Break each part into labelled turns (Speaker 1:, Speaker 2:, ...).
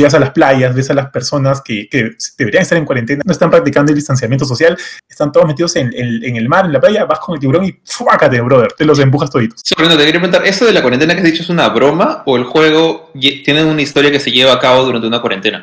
Speaker 1: llegas a las playas, ves a las personas que, que deberían estar en cuarentena, no están practicando el distanciamiento social, están todos metidos en, en el mar, en la playa, vas con el tiburón y ¡fuácate, brother! Te los empujas toditos.
Speaker 2: Sí, te quería preguntar, ¿eso de la cuarentena que has dicho es una broma o el juego tiene una historia que se lleva a cabo durante una cuarentena?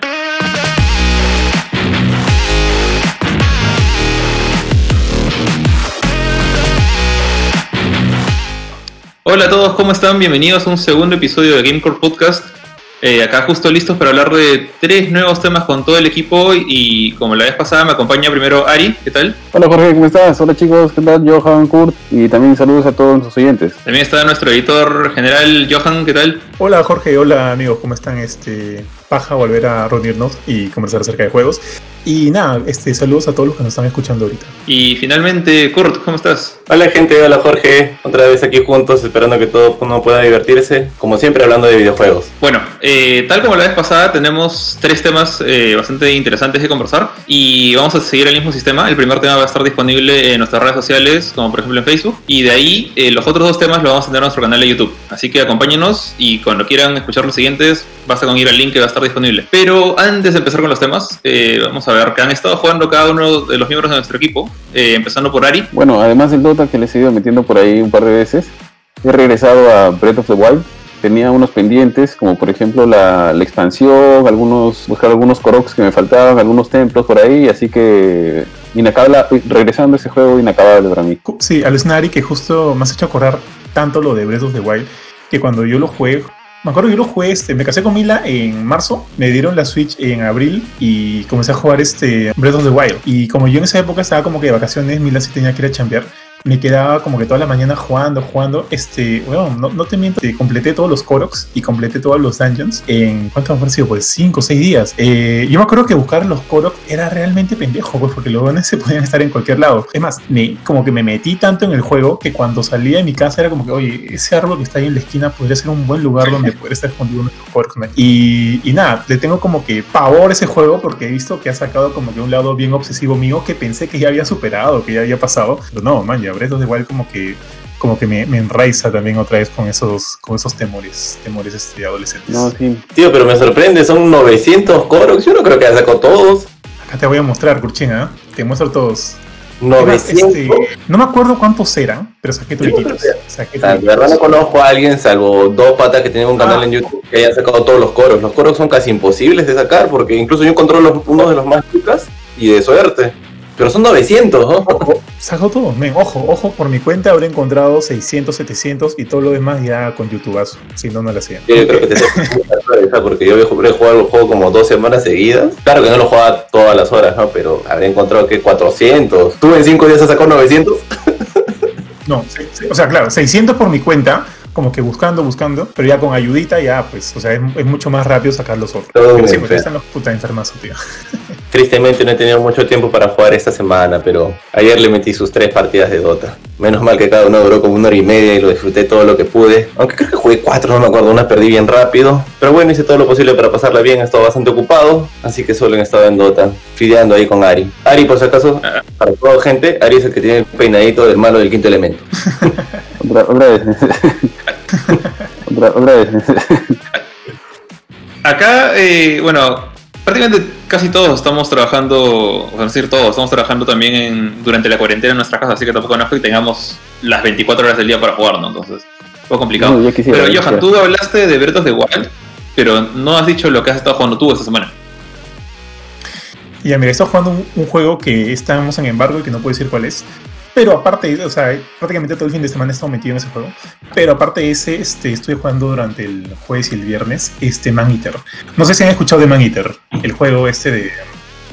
Speaker 2: Hola a todos, ¿cómo están? Bienvenidos a un segundo episodio de Gamecore Podcast. Eh, acá justo listos para hablar de tres nuevos temas con todo el equipo y como la vez pasada me acompaña primero Ari, ¿qué tal?
Speaker 3: Hola Jorge, ¿cómo estás? Hola chicos, ¿qué tal? Johan, Kurt y también saludos a todos nuestros oyentes.
Speaker 2: También está nuestro editor general Johan, ¿qué tal?
Speaker 1: Hola Jorge, hola amigos, ¿cómo están? Este, paja volver a reunirnos y conversar acerca de juegos. Y nada, este, saludos a todos los que nos están escuchando ahorita.
Speaker 2: Y finalmente, Kurt, ¿cómo estás?
Speaker 4: Hola gente, hola Jorge, otra vez aquí juntos esperando que todo uno pueda divertirse, como siempre hablando de videojuegos.
Speaker 2: Bueno, eh, tal como la vez pasada, tenemos tres temas eh, bastante interesantes de conversar y vamos a seguir el mismo sistema. El primer tema va a estar disponible en nuestras redes sociales, como por ejemplo en Facebook, y de ahí eh, los otros dos temas los vamos a tener en nuestro canal de YouTube. Así que acompáñenos y cuando quieran escuchar los siguientes, basta con ir al link que va a estar disponible. Pero antes de empezar con los temas, vamos a ver que han estado jugando cada uno de los miembros de nuestro equipo, eh, empezando por Ari.
Speaker 3: Bueno, además del Dota que les he ido metiendo por ahí un par de veces, he regresado a Breath of the Wild. Tenía unos pendientes, como por ejemplo la, expansión, algunos, buscar algunos Koroks que me faltaban, algunos templos por ahí, así que inacabable, regresando a ese juego inacabable para mí.
Speaker 1: Sí, al Snari que justo me has hecho acordar tanto lo de Breath of the Wild, que cuando yo lo jugué, me acuerdo que yo lo jugué, este, me casé con Mila en marzo, me dieron la Switch en abril y comencé a jugar este Breath of the Wild. Y como yo en esa época estaba como que de vacaciones, Mila sí tenía que ir a chambear me quedaba como que toda la mañana jugando, jugando. Este, bueno, no, no te miento, completé todos los Koroks y completé todos los dungeons en, ¿cuánto han sido? Pues 5 o 6 días. Eh, yo me acuerdo que buscar los Koroks era realmente pendejo, pues porque los dones se podían estar en cualquier lado. Es más, me, como que me metí tanto en el juego que cuando salía de mi casa era como que, oye, ese árbol que está ahí en la esquina podría ser un buen lugar donde poder estar escondido los Koroks. Y, nada, le tengo como que pavor ese juego porque he visto que ha sacado como que un lado bien obsesivo mío que pensé que ya había superado, que ya había pasado. Pero no, man, ya Breath igual como que como que me, me, enraiza también otra vez con esos con esos temores, temores este, adolescentes.
Speaker 4: No, sí. Tío, pero me sorprende, son 900 coros, yo no creo que haya sacado todos.
Speaker 1: Acá te voy a mostrar, Curchina, ¿eh? te muestro todos.
Speaker 4: 900. Este,
Speaker 1: no me acuerdo cuántos eran, pero saqué tuititos.
Speaker 4: Saqué La verdad no conozco a alguien, salvo dos patas que tienen un canal ah. en YouTube que hayan sacado todos los coros. Los coros son casi imposibles de sacar porque incluso yo encontré uno de los más chicas y de suerte. Pero son 900, ¿no?
Speaker 1: Saco todo, men, ojo, ojo, por mi cuenta habré encontrado 600, 700 y todo lo demás ya con YouTubeazo, si no, no lo hacía.
Speaker 4: Yo creo que te porque yo he jugado el juego como dos semanas seguidas. Claro que no lo jugaba todas las horas, ¿no? Pero habré encontrado que 400. ¿Tú en 5 días has sacado 900?
Speaker 1: No, o sea, claro, 600 por mi cuenta, como que buscando, buscando, pero ya con ayudita ya, pues, o sea, es, mucho más rápido sacar los otros. pero sí, porque están los puta enfermazos, tío.
Speaker 4: Tristemente no he tenido mucho tiempo para jugar esta semana, pero ayer le metí sus tres partidas de Dota. Menos mal que cada uno duró como una hora y media y lo disfruté todo lo que pude. Aunque creo que jugué cuatro, no me acuerdo, una perdí bien rápido. Pero bueno, hice todo lo posible para pasarla bien, he estado bastante ocupado, así que solo he estado en Dota, fideando ahí con Ari. Ari, por si acaso, para toda gente, Ari es el que tiene el peinadito del malo del quinto elemento.
Speaker 3: otra, vez. otra, vez.
Speaker 2: Acá, eh, bueno, prácticamente casi todos estamos trabajando, o decir todos, estamos trabajando también en, durante la cuarentena en nuestra casa, así que tampoco no es que tengamos las 24 horas del día para jugar, ¿no? Entonces, un poco complicado. pero Johan, tú hablaste de Breath the Wild, pero no has dicho lo que has estado jugando tú esta semana.
Speaker 1: Ya, mira, he estado jugando un, juego que estamos en embargo y que no puedo decir cuál es, pero aparte, o sea, prácticamente todo el fin de semana he estado metido en ese juego. Pero aparte de ese, este, estoy jugando durante el jueves y el viernes, este Man Eater. No sé si han escuchado de Man Eater, el juego este de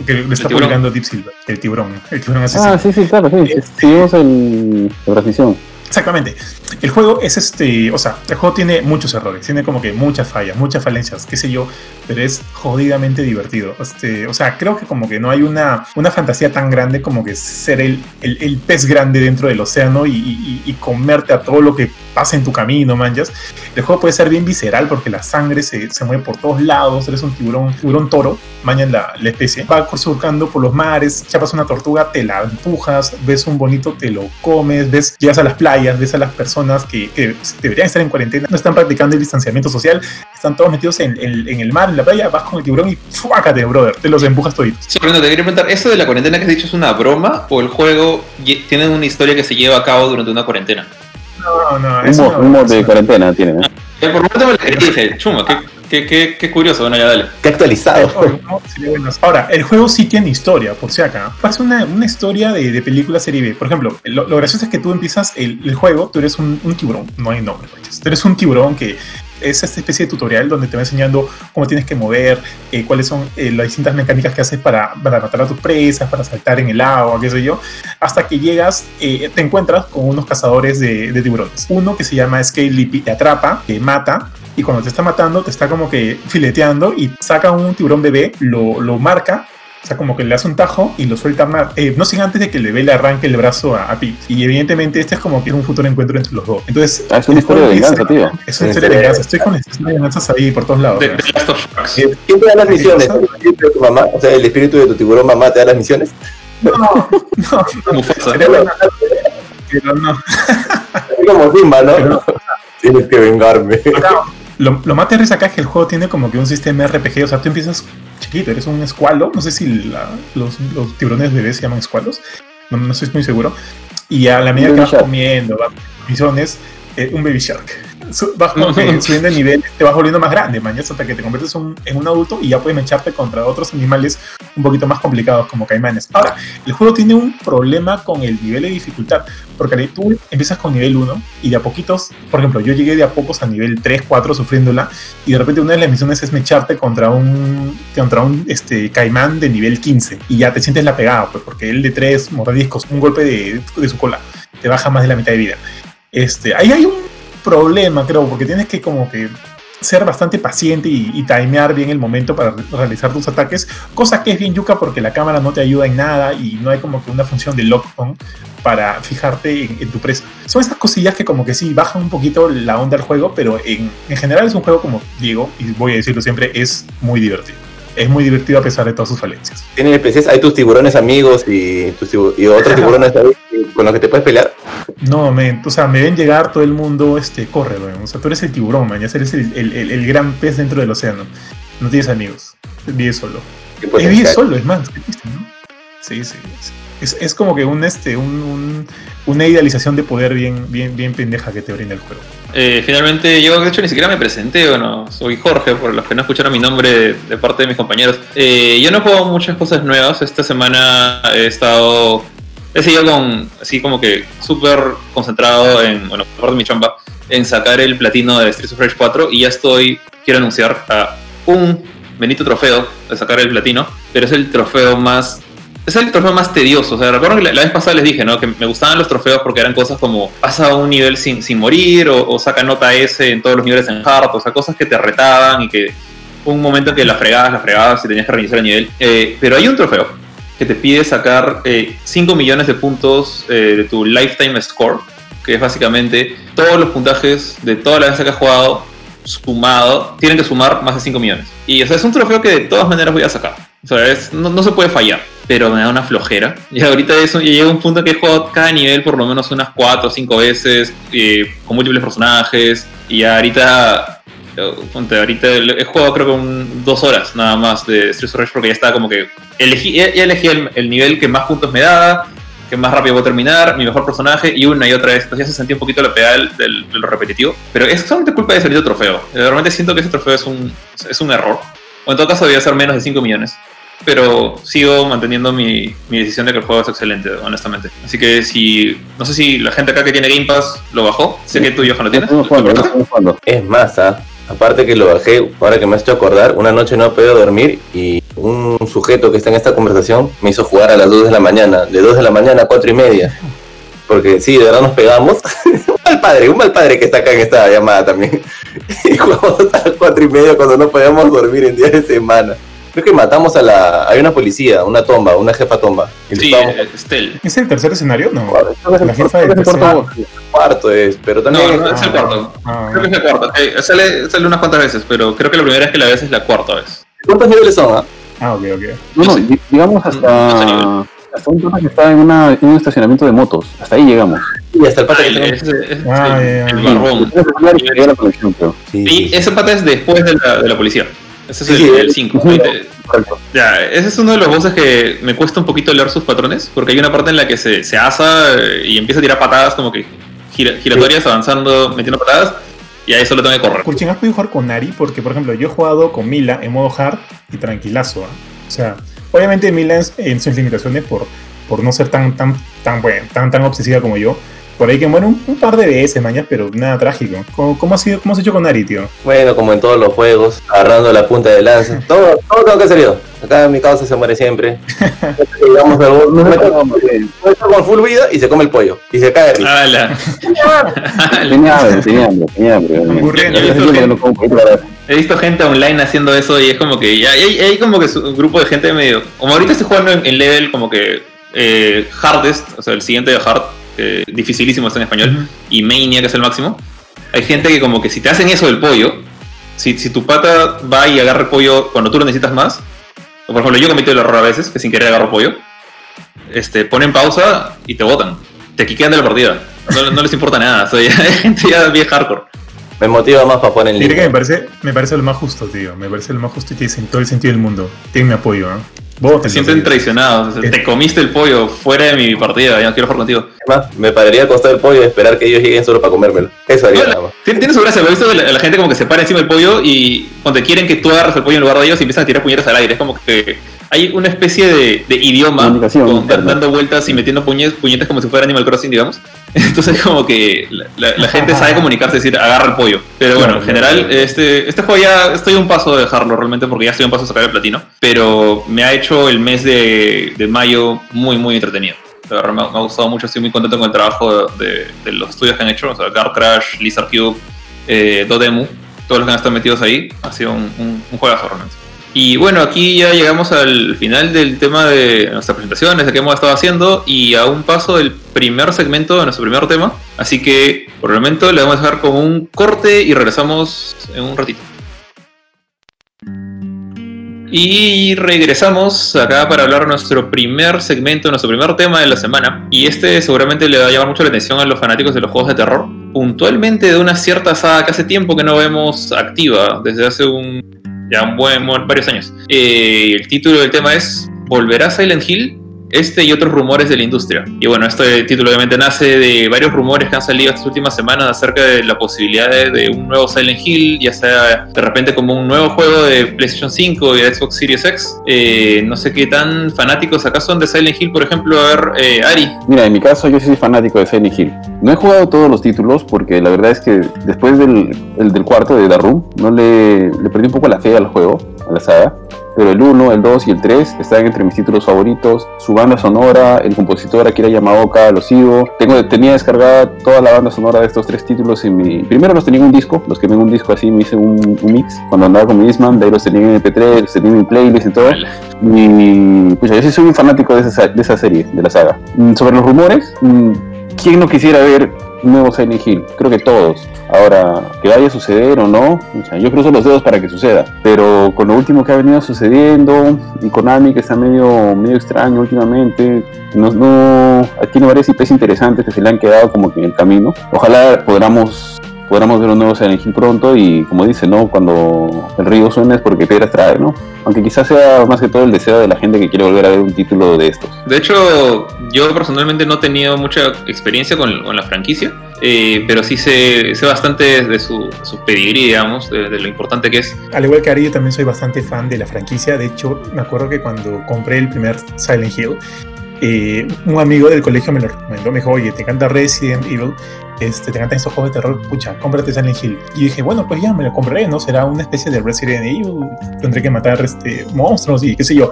Speaker 1: que lo está publicando Deep Silver, el tiburón, el tiburón
Speaker 3: asesino. Ah, sí, sí, claro, sí. Seguimos el, la transmisión.
Speaker 1: Exactamente. El juego es este, o sea, el juego tiene muchos errores, tiene como que muchas fallas, muchas falencias, qué sé yo, pero es jodidamente divertido. Este, o sea, creo que como que no hay una, una fantasía tan grande como que ser el, el, pez grande dentro del océano y, comerte a todo lo que pasa en tu camino, manjas. El juego puede ser bien visceral porque la sangre se, se mueve por todos lados, eres un tiburón, tiburón toro, mañan la, la especie. Va surcando por los mares, chapas una tortuga, te la empujas, ves un bonito, te lo comes, ves, llegas a las playas ves a las personas que, que deberían estar en cuarentena no están practicando el distanciamiento social, están todos metidos en, en- en el mar, en la playa, vas con el tiburón y ¡fuácate, brother! Te los empujas toditos.
Speaker 2: Sí, te quería preguntar, ¿eso de la cuarentena que has dicho es una broma o el juego tiene una historia que se lleva a cabo durante una cuarentena?
Speaker 1: No, no,
Speaker 3: Un
Speaker 1: es
Speaker 3: mod,
Speaker 1: una-
Speaker 3: un mod
Speaker 1: es
Speaker 3: de cuarentena tiene.
Speaker 2: Eh, Por un momento me creí dije, chuma, qué, qué, qué, qué curioso, bueno, ya dale.
Speaker 4: Qué actualizado.
Speaker 1: Ahora, el juego sí tiene historia, por si acá. Parece una, una historia de, de película serie B. Por ejemplo, lo, lo gracioso es que tú empiezas el, el juego, tú eres un, un tiburón, no hay nombre, manches. Tú eres un tiburón que es esta especie de tutorial donde te va enseñando cómo tienes que mover, eh, cuáles son eh, las distintas mecánicas que haces para, para matar a tus presas, para saltar en el agua, qué sé yo, hasta que llegas, eh, te encuentras con unos cazadores de, tiburones. Uno que se llama Scale Lippy, te atrapa, te mata, y cuando te está matando, te está como que fileteando y saca un tiburón bebé, lo, lo marca. O sea, como que le hace un tajo y lo suelta más. eh, no sin antes de que el bebé le arranque el brazo a, a Pete. Y evidentemente este es como que es un futuro encuentro entre los dos. Entonces,
Speaker 3: Ah, es una historia de venganza,
Speaker 1: dice-
Speaker 3: tío.
Speaker 1: Es una historia de venganza. Estoy con estas venganzas ahí por todos lados.
Speaker 2: De,
Speaker 1: ¿no?
Speaker 2: de Last of Us.
Speaker 4: ¿Quién te da las misiones? ¿El espíritu de tu mamá? O sea, el espíritu de tu tiburón mamá te da las misiones.
Speaker 1: No, no, bueno, pero no.
Speaker 4: Es como Simba, ¿no?
Speaker 1: Pero-
Speaker 4: Tienes que vengarme.
Speaker 1: Lo, lo más terrible acá es que el juego tiene como que un sistema RPG, o sea, tú empiezas chiquito, eres un escualo, no sé si la- los, los tiburones bebés se llaman escualos, no, no estoy muy seguro, y a la medida que vas comiendo, vas misiones, eh, un baby shark. Como que subiendo de nivel, te vas volviendo más grande, mañana hasta que te conviertes un- en un adulto y ya puedes echarte contra otros animales un poquito más complicados como caimanes. Ahora, el juego tiene un problema con el nivel de dificultad, porque tú empiezas con nivel 1 y de a poquitos, por ejemplo, yo llegué de a pocos a nivel 3, 4 sufriéndola y de repente una de las misiones es mecharte contra un contra un este caimán de nivel 15 y ya te sientes la pegada, pues porque el de 3 mordiscos, un golpe de, de su cola te baja más de la mitad de vida. Este, ahí hay un problema, creo, porque tienes que como que ser bastante paciente y, timear bien el momento para re- realizar tus ataques, cosa que es bien yuca porque la cámara no te ayuda en nada y no hay como que una función de lock-on para fijarte en, en tu presa. Son estas cosillas que como que sí bajan un poquito la onda del juego, pero en, en general es un juego como digo, y voy a decirlo siempre, es muy divertido. Es muy divertido a pesar de todas sus falencias.
Speaker 4: Tienes NPCs, hay tus tiburones amigos y, tus tibu- y otros tiburones con los que te puedes pelear.
Speaker 1: No, men, o sea, me ven llegar todo el mundo, este, corre, weón. O sea, tú eres el tiburón, man, ya eres el, el- el- el gran pez dentro del océano. No tienes amigos, vives solo.
Speaker 4: Potencial.
Speaker 1: vives solo, es más. Sí, sí. sí. Es, es como que un, este, un, un- una idealización de poder bien, bien, bien pendeja que te brinda el juego.
Speaker 2: Eh, finalmente, yo de hecho ni siquiera me presenté, bueno, soy Jorge, por los que no escucharon mi nombre de, parte de mis compañeros. Eh, yo no he jugado muchas cosas nuevas, esta semana he estado, he seguido con, así como que súper concentrado en, bueno, por mi chamba, en sacar el platino de Streets of Rage 4 y ya estoy, quiero anunciar, a un benito trofeo de sacar el platino, pero es el trofeo más es el trofeo más tedioso. O sea, recuerdo que la, la vez pasada les dije, ¿no? Que me gustaban los trofeos porque eran cosas como pasa un nivel sin, sin morir o, o saca nota S en todos los niveles en hard, o sea, cosas que te retaban y que un momento en que la fregabas, la fregabas y tenías que reiniciar el nivel. Eh, pero hay un trofeo que te pide sacar eh, 5 millones de puntos eh, de tu lifetime score, que es básicamente todos los puntajes de todas las veces que has jugado sumado, tienen que sumar más de 5 millones. Y o sea, es un trofeo que de todas maneras voy a sacar. O sea, es- no, no se puede fallar, pero me da una flojera. Y ahorita eso, llega un punto que he jugado cada nivel por lo menos unas 4 o 5 veces, con múltiples personajes, y ahorita, eh, ahorita he jugado creo que dos horas nada más de Streets of Rage porque ya estaba como que elegí, ya, elegí el, el nivel que más puntos me da, que más rápido voy a terminar, mi mejor personaje, y una y otra vez. Entonces ya se sentía un poquito la del- de lo repetitivo. Pero es solamente culpa de ese bendito trofeo. Eh, Realmente siento que ese trofeo es un, es un error. O en todo caso debía ser menos de 5 millones. Pero sigo manteniendo mi, mi decisión de que el juego es excelente, honestamente. Así que si. No sé si la gente acá que tiene Game Pass lo bajó. Sé que tú, Johan, lo tienes.
Speaker 3: Estamos jugando,
Speaker 2: ¿Lo
Speaker 3: estamos jugando.
Speaker 4: Es más, ¿ah? aparte que lo bajé, ahora que me has hecho acordar, una noche no he podido dormir y un sujeto que está en esta conversación me hizo jugar a las 2 de la mañana, de 2 de la mañana a 4 y media. Porque sí, de verdad nos pegamos. un mal padre, un mal padre que está acá en esta llamada también. y jugamos hasta las 4 y media cuando no podíamos dormir en día de semana. Creo que matamos a la... Hay una policía, una tomba, una jefa tomba.
Speaker 2: Sí, eh, Stel.
Speaker 1: ¿Es el tercer escenario? No.
Speaker 3: Creo que es el
Speaker 1: La jefa
Speaker 3: cuarto- el cuarto-
Speaker 4: cuarto es, pero también...
Speaker 2: No, no, es el cuarto.
Speaker 1: Ah,
Speaker 2: Creo que es el cuarto. Eh, sale, sale unas cuantas veces, pero creo que la primera vez que la ves es la cuarta vez.
Speaker 4: ¿Cuántos niveles son? ah?
Speaker 1: ah, ok, ok.
Speaker 3: No, no,
Speaker 2: Sí.
Speaker 3: digamos
Speaker 2: sé
Speaker 3: hasta, hasta un tema que está en, una, en un estacionamiento de motos. Hasta ahí llegamos.
Speaker 4: Y hasta el pata
Speaker 2: Ah,
Speaker 4: que
Speaker 2: ese-
Speaker 1: Ah,
Speaker 2: el-
Speaker 1: ya.
Speaker 2: el.
Speaker 4: Sí,
Speaker 2: Y ese pata es después de la, de la policía. Ese es
Speaker 4: Sí,
Speaker 2: el-
Speaker 4: sí,
Speaker 2: el 5.
Speaker 3: sí.
Speaker 2: Ya, ese es uno de los bosses que me cuesta un poquito leer sus patrones, porque hay una parte en la que se, se asa eh, y empieza a tirar patadas como que gira- giratorias, avanzando, metiendo patadas, y ahí solo tengo que correr.
Speaker 1: Kurchin, ¿has podido jugar con Nari? Porque, por ejemplo, yo he jugado con Mila en modo hard y tranquilazo. ¿ah? O sea, obviamente Mila en, en sus limitaciones por, por no ser tan, tan, tan, bueno, tan, tan obsesiva como yo. Por ahí que muere un, un par de veces, mañana, pero nada trágico. ¿Cómo, cómo, has sido, ¿Cómo has hecho con Nari, tío?
Speaker 4: Bueno, como en todos los juegos, agarrando la punta de lanza. Todo, todo tengo que hacer yo. Acá mi causa se muere siempre. Digamos, no me con full vida y se come el pollo. Y se cae.
Speaker 3: Tenía hambre, tenía hambre, tenía hambre.
Speaker 2: He visto gente online haciendo eso y es como que ya hay, hay como que un grupo de gente medio. Como ahorita estoy jugando en, en level como que eh, hardest, o sea, el siguiente de hard, eh, dificilísimo está en español, y mania que es el máximo. Hay gente que como que si te hacen eso del pollo, si, si tu pata va y agarra el pollo cuando tú lo necesitas más, o por ejemplo yo cometo el error a veces, que sin querer agarro pollo, este, ponen pausa y te botan, te quiquean de la partida. No, no les importa nada, soy gente ya bien hardcore.
Speaker 4: Me motiva más para poner
Speaker 1: Diré que me parece, me parece lo más justo, tío. Me parece lo más justo y tiene todo el sentido del mundo. Tiene mi apoyo, ¿eh? Vos
Speaker 2: Se sienten traicionados. o sea, te comiste el pollo fuera de mi partida, ya no quiero jugar contigo.
Speaker 4: Además, me pararía al costado del pollo y esperar que ellos lleguen solo para comérmelo. Eso haría nada más.
Speaker 2: Tiene, tiene su gracia, he visto la, la gente como que se para encima del pollo y cuando quieren que tú agarres el pollo en lugar de ellos y empiezan a tirar puñetas al aire. Es como que hay una especie de, de idioma
Speaker 3: Comunicación
Speaker 2: con- dando vueltas y metiendo puñes, puñetas como si fuera Animal Crossing, digamos. Entonces como que la, la- la gente sabe comunicarse, decir, agarra el pollo. Pero bueno, en general, este, este juego ya estoy a un paso de dejarlo realmente porque ya estoy a un paso de sacar el platino. Pero me ha hecho el mes de, mayo muy, muy entretenido. La verdad me ha, gustado mucho, estoy muy contento con el trabajo de, los estudios que han hecho, o sea, Guard Crash, Lizard Cube, eh, Dodemu, todos los que han estado metidos ahí, ha sido un, un, un juegazo realmente. Y bueno, aquí ya llegamos al final del tema de nuestras presentaciones, de qué hemos estado haciendo, y a un paso del primer segmento de nuestro primer tema. Así que por el momento le vamos a dejar con un corte y regresamos en un ratito. Y regresamos acá para hablar de nuestro primer segmento, nuestro primer tema de la semana. Y este seguramente le va a llamar mucho la atención a los fanáticos de los juegos de terror. Puntualmente de una cierta saga que hace tiempo que no vemos activa, desde hace un ya un buen, varios años. Eh, el título del tema es ¿Volverá Silent Hill? Este y otros rumores de la industria. Y bueno, este título obviamente nace de varios rumores que han salido estas últimas semanas acerca de la posibilidad de, de un nuevo Silent Hill, ya sea de repente como un nuevo juego de PlayStation 5 y de Xbox Series X. Eh, no sé qué tan fanáticos acá son de Silent Hill, por ejemplo, a ver, eh, Ari.
Speaker 3: Mira, en mi caso yo soy fanático de Silent Hill. No he jugado todos los títulos porque la verdad es que después del, el del cuarto de The Room no le, le perdí un poco la fe al juego, a la saga. Pero el 1, el 2 y el 3 están entre mis títulos favoritos. Su banda sonora, el compositor Akira Yamaoka, lo sigo. Tengo, tenía descargada toda la banda sonora de estos tres títulos en mi... Primero los tenía en un disco, los que en un disco así me hice un, un mix. Cuando andaba con mi Disman, de ahí los tenía en MP3, los tenía en mi playlist y todo. Y pues yo sí soy un fanático de esa, de esa serie, de la saga. Mm, Sobre los rumores, mm, ¿quién no quisiera ver nuevo Silent Hill? Creo que todos. Ahora, que vaya a suceder o no, o sea, yo cruzo los dedos para que suceda. Pero con lo último que ha venido sucediendo, y Konami que está medio, medio extraño últimamente, no, no, tiene varias IPs interesantes que se le han quedado como que en el camino. Ojalá podamos podamos ver un nuevo Silent Hill pronto y como dice, ¿no? Cuando el río suena es porque piedras trae, ¿no? Aunque quizás sea más que todo el deseo de la gente que quiere volver a ver un título de estos.
Speaker 2: De hecho, yo personalmente no he tenido mucha experiencia con, con la franquicia, eh, pero sí sé, sé bastante de su, su pedigrí, digamos, de, de lo importante que es.
Speaker 1: Al igual que Ari, yo también soy bastante fan de la franquicia. De hecho, me acuerdo que cuando compré el primer Silent Hill, eh, un amigo del colegio me lo recomendó. Me dijo, oye, te encanta Resident Evil, este, te encantan estos juegos de terror, pucha, cómprate Silent Hill. Y dije, bueno, pues ya me lo compraré, ¿no? Será una especie de Resident Evil, tendré que matar este, monstruos y qué sé yo.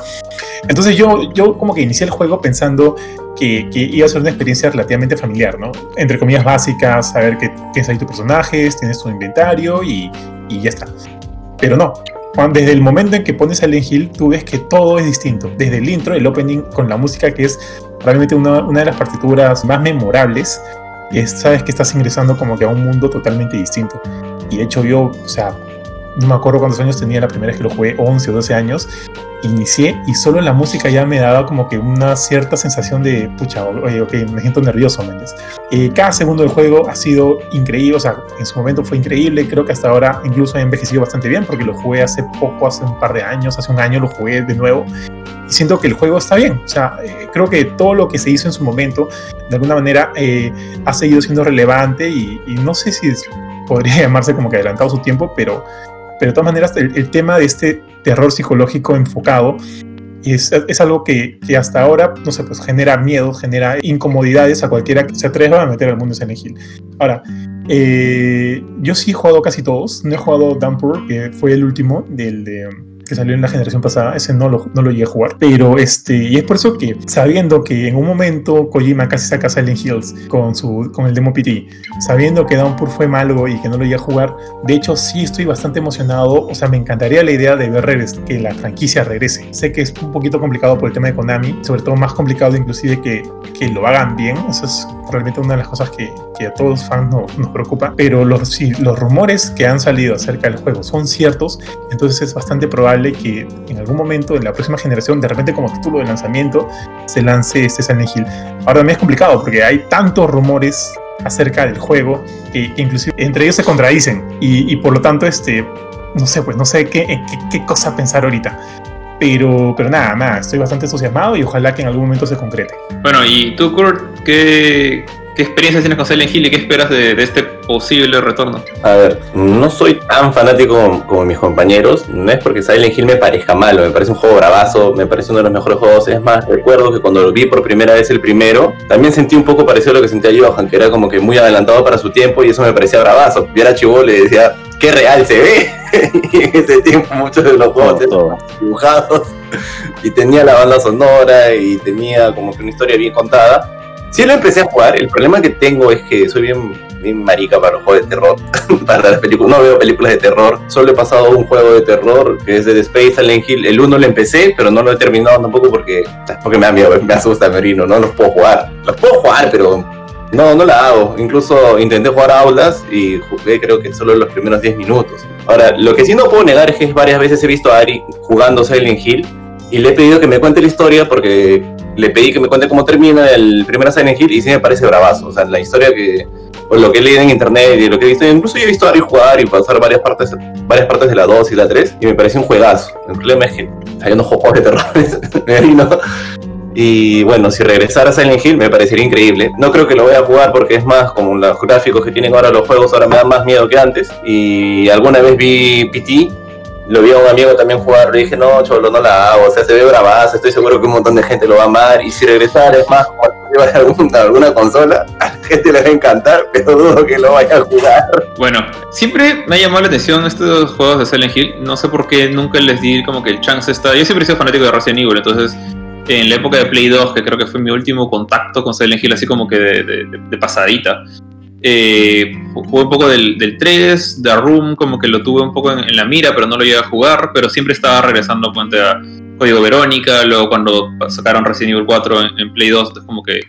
Speaker 1: Entonces yo, yo como que inicié el juego pensando que, que iba a ser una experiencia relativamente familiar, ¿no? Entre comillas básicas, saber que tienes ahí tus personajes, tienes tu inventario y, y ya está. Pero no, cuando- desde el momento en que pones Silent Hill, tú ves que todo es distinto. Desde el intro, el opening, con la música que es realmente una, de las partituras más memorables, es- sabes que estás ingresando como que a un mundo totalmente distinto. Y de hecho yo, o sea, no me acuerdo cuántos años tenía la primera vez que lo jugué, 11 o 12 años, inicié y solo la música ya me daba como que una cierta sensación de, pucha, oye, ok, me siento nervioso, ¿me eh, cada segundo del juego ha sido increíble, o sea, en su momento fue increíble, creo que hasta ahora incluso ha envejecido bastante bien porque lo jugué hace poco, hace un par de años, hace un año lo jugué de nuevo y siento que el juego está bien, o sea, eh, creo que todo lo que se hizo en su momento, de alguna manera, eh, ha seguido siendo relevante y, y no sé si podría llamarse como que adelantado su tiempo, pero pero de todas maneras el, tema de este terror psicológico enfocado es, es algo que, que, hasta ahora, no sé, pues genera miedo, genera incomodidades a cualquiera que se atreva a meter al mundo de Silent Hill. Ahora, eh, yo sí he jugado casi todos, no he jugado Downpour, que fue el último del de que salió en la generación pasada, ese no lo, no lo llegué a jugar, pero este, y es por eso que sabiendo que en un momento Kojima casi saca Silent Hills con, su, con el demo PT, sabiendo que Downpour fue malo y que no lo llegué a jugar, de hecho sí estoy bastante emocionado, o sea, me encantaría la idea de ver que la franquicia regrese. Sé que es un poquito complicado por el tema de Konami, sobre todo más complicado inclusive que, que lo hagan bien, eso es realmente una de las cosas que, que a todos los fans no, nos preocupa, pero los, si los rumores que han salido acerca del juego son ciertos, entonces es bastante probable que en algún momento en la próxima generación, de repente como título de lanzamiento, se lance este Silent Hill. Ahora también es complicado porque hay tantos rumores acerca del juego que, inclusive entre ellos se contradicen y, por lo tanto este no sé pues no sé qué, qué, qué cosa pensar ahorita pero, pero nada, nada, estoy bastante entusiasmado y ojalá que en algún momento se concrete.
Speaker 2: Bueno, ¿y tú, Kurt, qué, ¿Qué experiencia tienes con Silent Hill y qué esperas de, este posible retorno?
Speaker 4: A ver, no soy tan fanático como, mis compañeros. No es porque Silent Hill me parezca malo, me parece un juego bravazo, me parece uno de los mejores juegos. Es más, recuerdo que cuando lo vi por primera vez el primero, también sentí un poco parecido a lo que sentía Johan, que era como que muy adelantado para su tiempo y eso me parecía bravazo. Yo era chivo le decía, qué real se ve. y en ese tiempo muchos de los juegos eran dibujados y tenía la banda sonora y tenía como que una historia bien contada Sí lo empecé a jugar, el problema que tengo es que soy bien, marica para los juegos de terror, para las películas, no veo películas de terror, solo he pasado un juego de terror que es de Space Silent Hill, el 1 lo empecé, pero no lo he terminado tampoco porque, porque me da miedo, me asusta Merino, no los puedo jugar, los puedo jugar, pero no, no la hago, incluso intenté jugar Aulas y jugué creo que solo los primeros 10 minutos. Ahora, lo que sí no puedo negar es que varias veces he visto a Ari jugando Silent Hill y le he pedido que me cuente la historia porque le pedí que me cuente cómo termina el primer Silent Hill y sí me parece bravazo. O sea, la historia que, o lo que he leído en internet y lo que he visto, incluso yo he visto a Ari jugar y pasar varias partes, varias partes de la 2 y la 3 y me parece un juegazo. El problema es que hay unos juegos de terror, Y bueno, si regresara a Silent Hill me parecería increíble. No creo que lo voy a jugar porque es más como los gráficos que tienen ahora los juegos, ahora me dan más miedo que antes. Y alguna vez vi PT lo vi a un amigo también jugar, le dije, no, cholo, no la hago, o sea, se ve bravazo, estoy seguro que un montón de gente lo va a amar, y si regresar, es más, cuando lleva alguna, alguna consola, a la gente le va a encantar, pero dudo que lo vaya a jugar.
Speaker 2: Bueno, siempre me ha llamado la atención estos juegos de Silent Hill, no sé por qué nunca les di como que el chance está, yo siempre he sido fanático de Resident Evil, entonces en la época de Play 2, que creo que fue mi último contacto con Silent Hill, así como que de pasadita, eh, jugué un poco del, del 3, The Room, como que lo tuve un poco en, la mira, pero no lo llegué a jugar, pero siempre estaba regresando a Código Verónica, luego cuando sacaron Resident Evil 4 en, Play 2, como que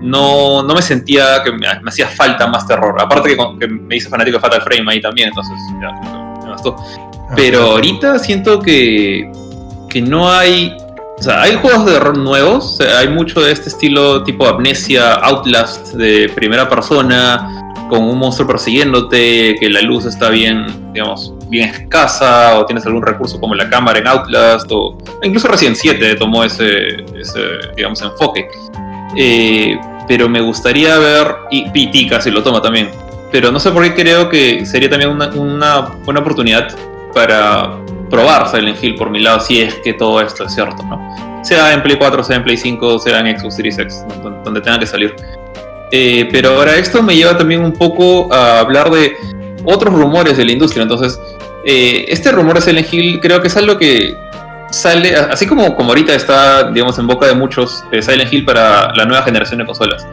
Speaker 2: no, no me sentía que me, hacía falta más terror. Aparte que, me hice fanático de Fatal Frame ahí también, entonces ya como que me bastó. Ah, pero ahorita siento que, que no hay o sea, hay juegos de terror nuevos, hay mucho de este estilo tipo Amnesia, Outlast de primera persona, con un monstruo persiguiéndote, que la luz está bien, digamos, bien escasa, o tienes algún recurso como la cámara en Outlast, o incluso Resident 7 tomó ese, ese digamos, enfoque. Eh, pero me gustaría ver, y PT casi lo toma también, pero no sé por qué creo que sería también una buena oportunidad para probar Silent Hill por mi lado si es que todo esto es cierto, ¿no? Sea en Play 4, sea en Play 5, sea en Xbox Series X, donde tenga que salir. Eh, pero ahora esto me lleva también un poco a hablar de otros rumores de la industria. Entonces, eh, este rumor de Silent Hill creo que es algo que sale, así como, como ahorita está, digamos, en boca de muchos, eh, Silent Hill para la nueva generación de consolas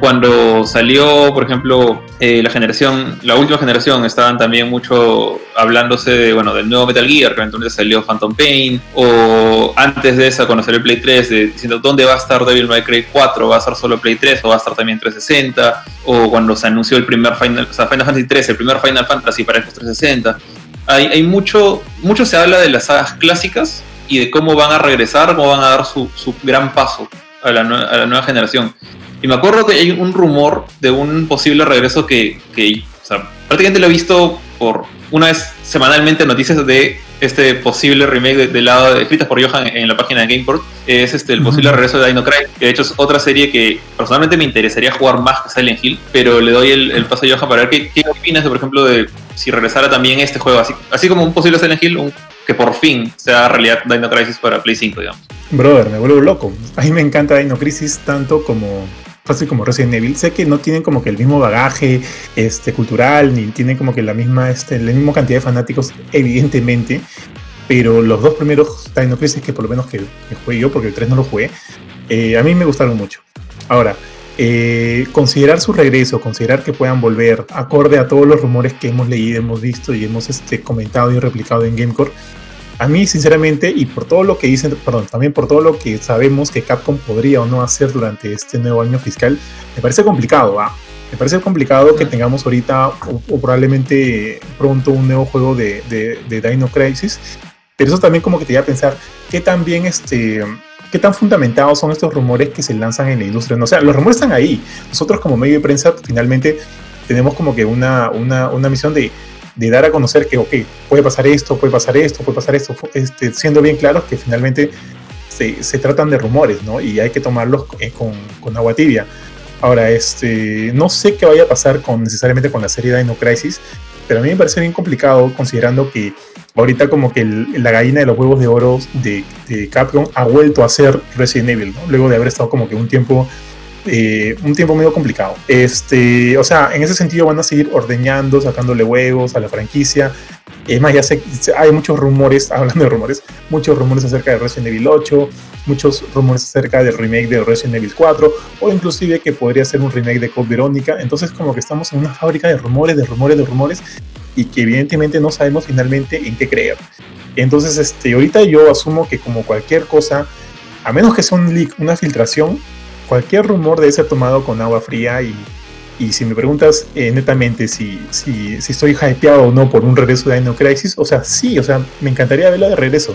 Speaker 2: cuando salió, por ejemplo, eh, la generación, la última generación, estaban también mucho hablándose de, bueno, del nuevo Metal Gear, que entonces salió Phantom Pain, o antes de esa, cuando salió el Play 3, diciendo dónde va a estar Devil May Cry 4, va a estar solo Play 3 o va a estar también 360, o cuando se anunció el primer Final, o sea, Final Fantasy 3, el primer Final Fantasy para Xbox 360. hay, mucho, mucho se habla de las sagas clásicas y de cómo van a regresar, cómo van a dar su, gran paso a la nueva generación. Y me acuerdo que hay un rumor de un posible regreso que, que o sea, prácticamente lo he visto por una vez semanalmente noticias de este posible remake de, de lado escritas por Johan en la página de Gameport. Es este, el posible regreso de Dino Crisis, que de hecho es otra serie que personalmente me interesaría jugar más que Silent Hill, pero le doy el, el paso a Johan para ver qué, qué opinas, de, por ejemplo, de si regresara también este juego, así, así como un posible Silent Hill, un- que por fin sea realidad Dino Crisis para Play 5, digamos.
Speaker 1: Brother, me vuelvo loco. A mí me encanta Dino Crisis tanto como fácil como Resident Evil. Sé que no tienen como que el mismo bagaje este, cultural, ni tienen como que la misma, este, la misma cantidad de fanáticos, evidentemente. Pero los dos primeros Dino Crisis, que por lo menos que, que jugué yo, porque el 3 no lo jugué, eh, a mí me gustaron mucho. Ahora, eh, considerar su regreso, considerar que puedan volver, acorde a todos los rumores que hemos leído, hemos visto y hemos este, comentado y replicado en Gamecore, a mí, sinceramente, y por todo lo que dicen, perdón, también por todo lo que sabemos que Capcom podría o no hacer durante este nuevo año fiscal, me parece complicado, ¿ah? Me parece complicado que tengamos ahorita o, o probablemente pronto un nuevo juego de, de, de Dino Crisis, pero eso también como que te lleva a pensar qué tan bien este qué tan fundamentados son estos rumores que se lanzan en la industria. No, o sea, los rumores están ahí. Nosotros como medio de prensa finalmente tenemos como que una, una, una misión de, de dar a conocer que, ok, puede pasar esto, puede pasar esto, puede pasar esto, este, siendo bien claros que finalmente se, se, tratan de rumores, ¿no? Y hay que tomarlos eh, con, con, agua tibia. Ahora, este, no sé qué vaya a pasar con necesariamente con la serie Dino Crisis, pero a mí me parece bien complicado considerando que ahorita como que el, la gallina de los huevos de oro de, de, Capcom ha vuelto a ser Resident Evil, ¿no? Luego de haber estado como que un tiempo eh, un tiempo medio complicado. Este, o sea, en ese sentido van a seguir ordeñando, sacándole huevos a la franquicia. Es más, ya sé, hay muchos rumores, hablando de rumores, muchos rumores acerca de Resident Evil 8, muchos rumores acerca del remake de Resident Evil 4, o inclusive que podría ser un remake de Code Verónica. Entonces, como que estamos en una fábrica de rumores, de rumores, de rumores, y que evidentemente no sabemos finalmente en qué creer. Entonces, este, ahorita yo asumo que como cualquier cosa, a menos que sea un leak, una filtración, cualquier rumor debe ser tomado con agua fría y, y si me preguntas eh, netamente si, si, si, estoy hypeado o no por un regreso de Dino Crisis, o sea, sí, o sea, me encantaría verlo de regreso,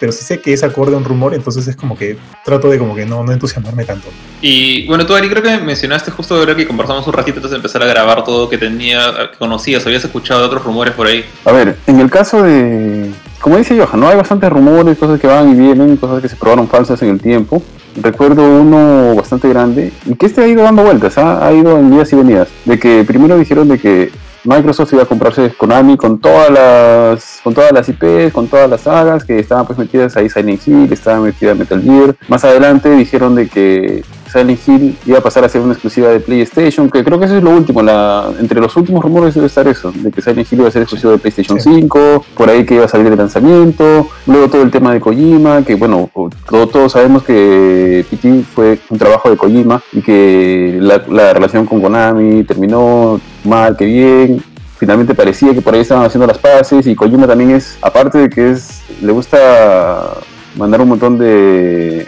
Speaker 1: pero si sé que es acorde a un rumor, entonces es como que trato de como que no, no entusiasmarme tanto.
Speaker 2: Y bueno, tú Ari, creo que mencionaste justo ahora que conversamos un ratito antes de empezar a grabar todo que tenía, que conocías, habías escuchado de otros rumores por ahí.
Speaker 3: A ver, en el caso de, como dice Johan, no hay bastantes rumores, cosas que van y vienen, cosas que se probaron falsas en el tiempo recuerdo uno bastante grande y que este ha ido dando vueltas, ¿eh? ha ido en días y venidas. De que primero dijeron de que Microsoft iba a comprarse Konami con todas las con todas las IPs, con todas las sagas que estaban pues metidas ahí Silent Hill, estaba metida Metal Gear. Más adelante dijeron de que Silent Hill iba a pasar a ser una exclusiva de PlayStation, que creo que eso es lo último, la, entre los últimos rumores debe estar eso, de que Silent Hill iba a ser exclusivo de PlayStation sí. 5, por ahí que iba a salir de lanzamiento, luego todo el tema de Kojima, que bueno, todo, todos sabemos que PT fue un trabajo de Kojima y que la, la relación con Konami terminó mal, que bien, finalmente parecía que por ahí estaban haciendo las paces y Kojima también es, aparte de que es, le gusta mandar un montón de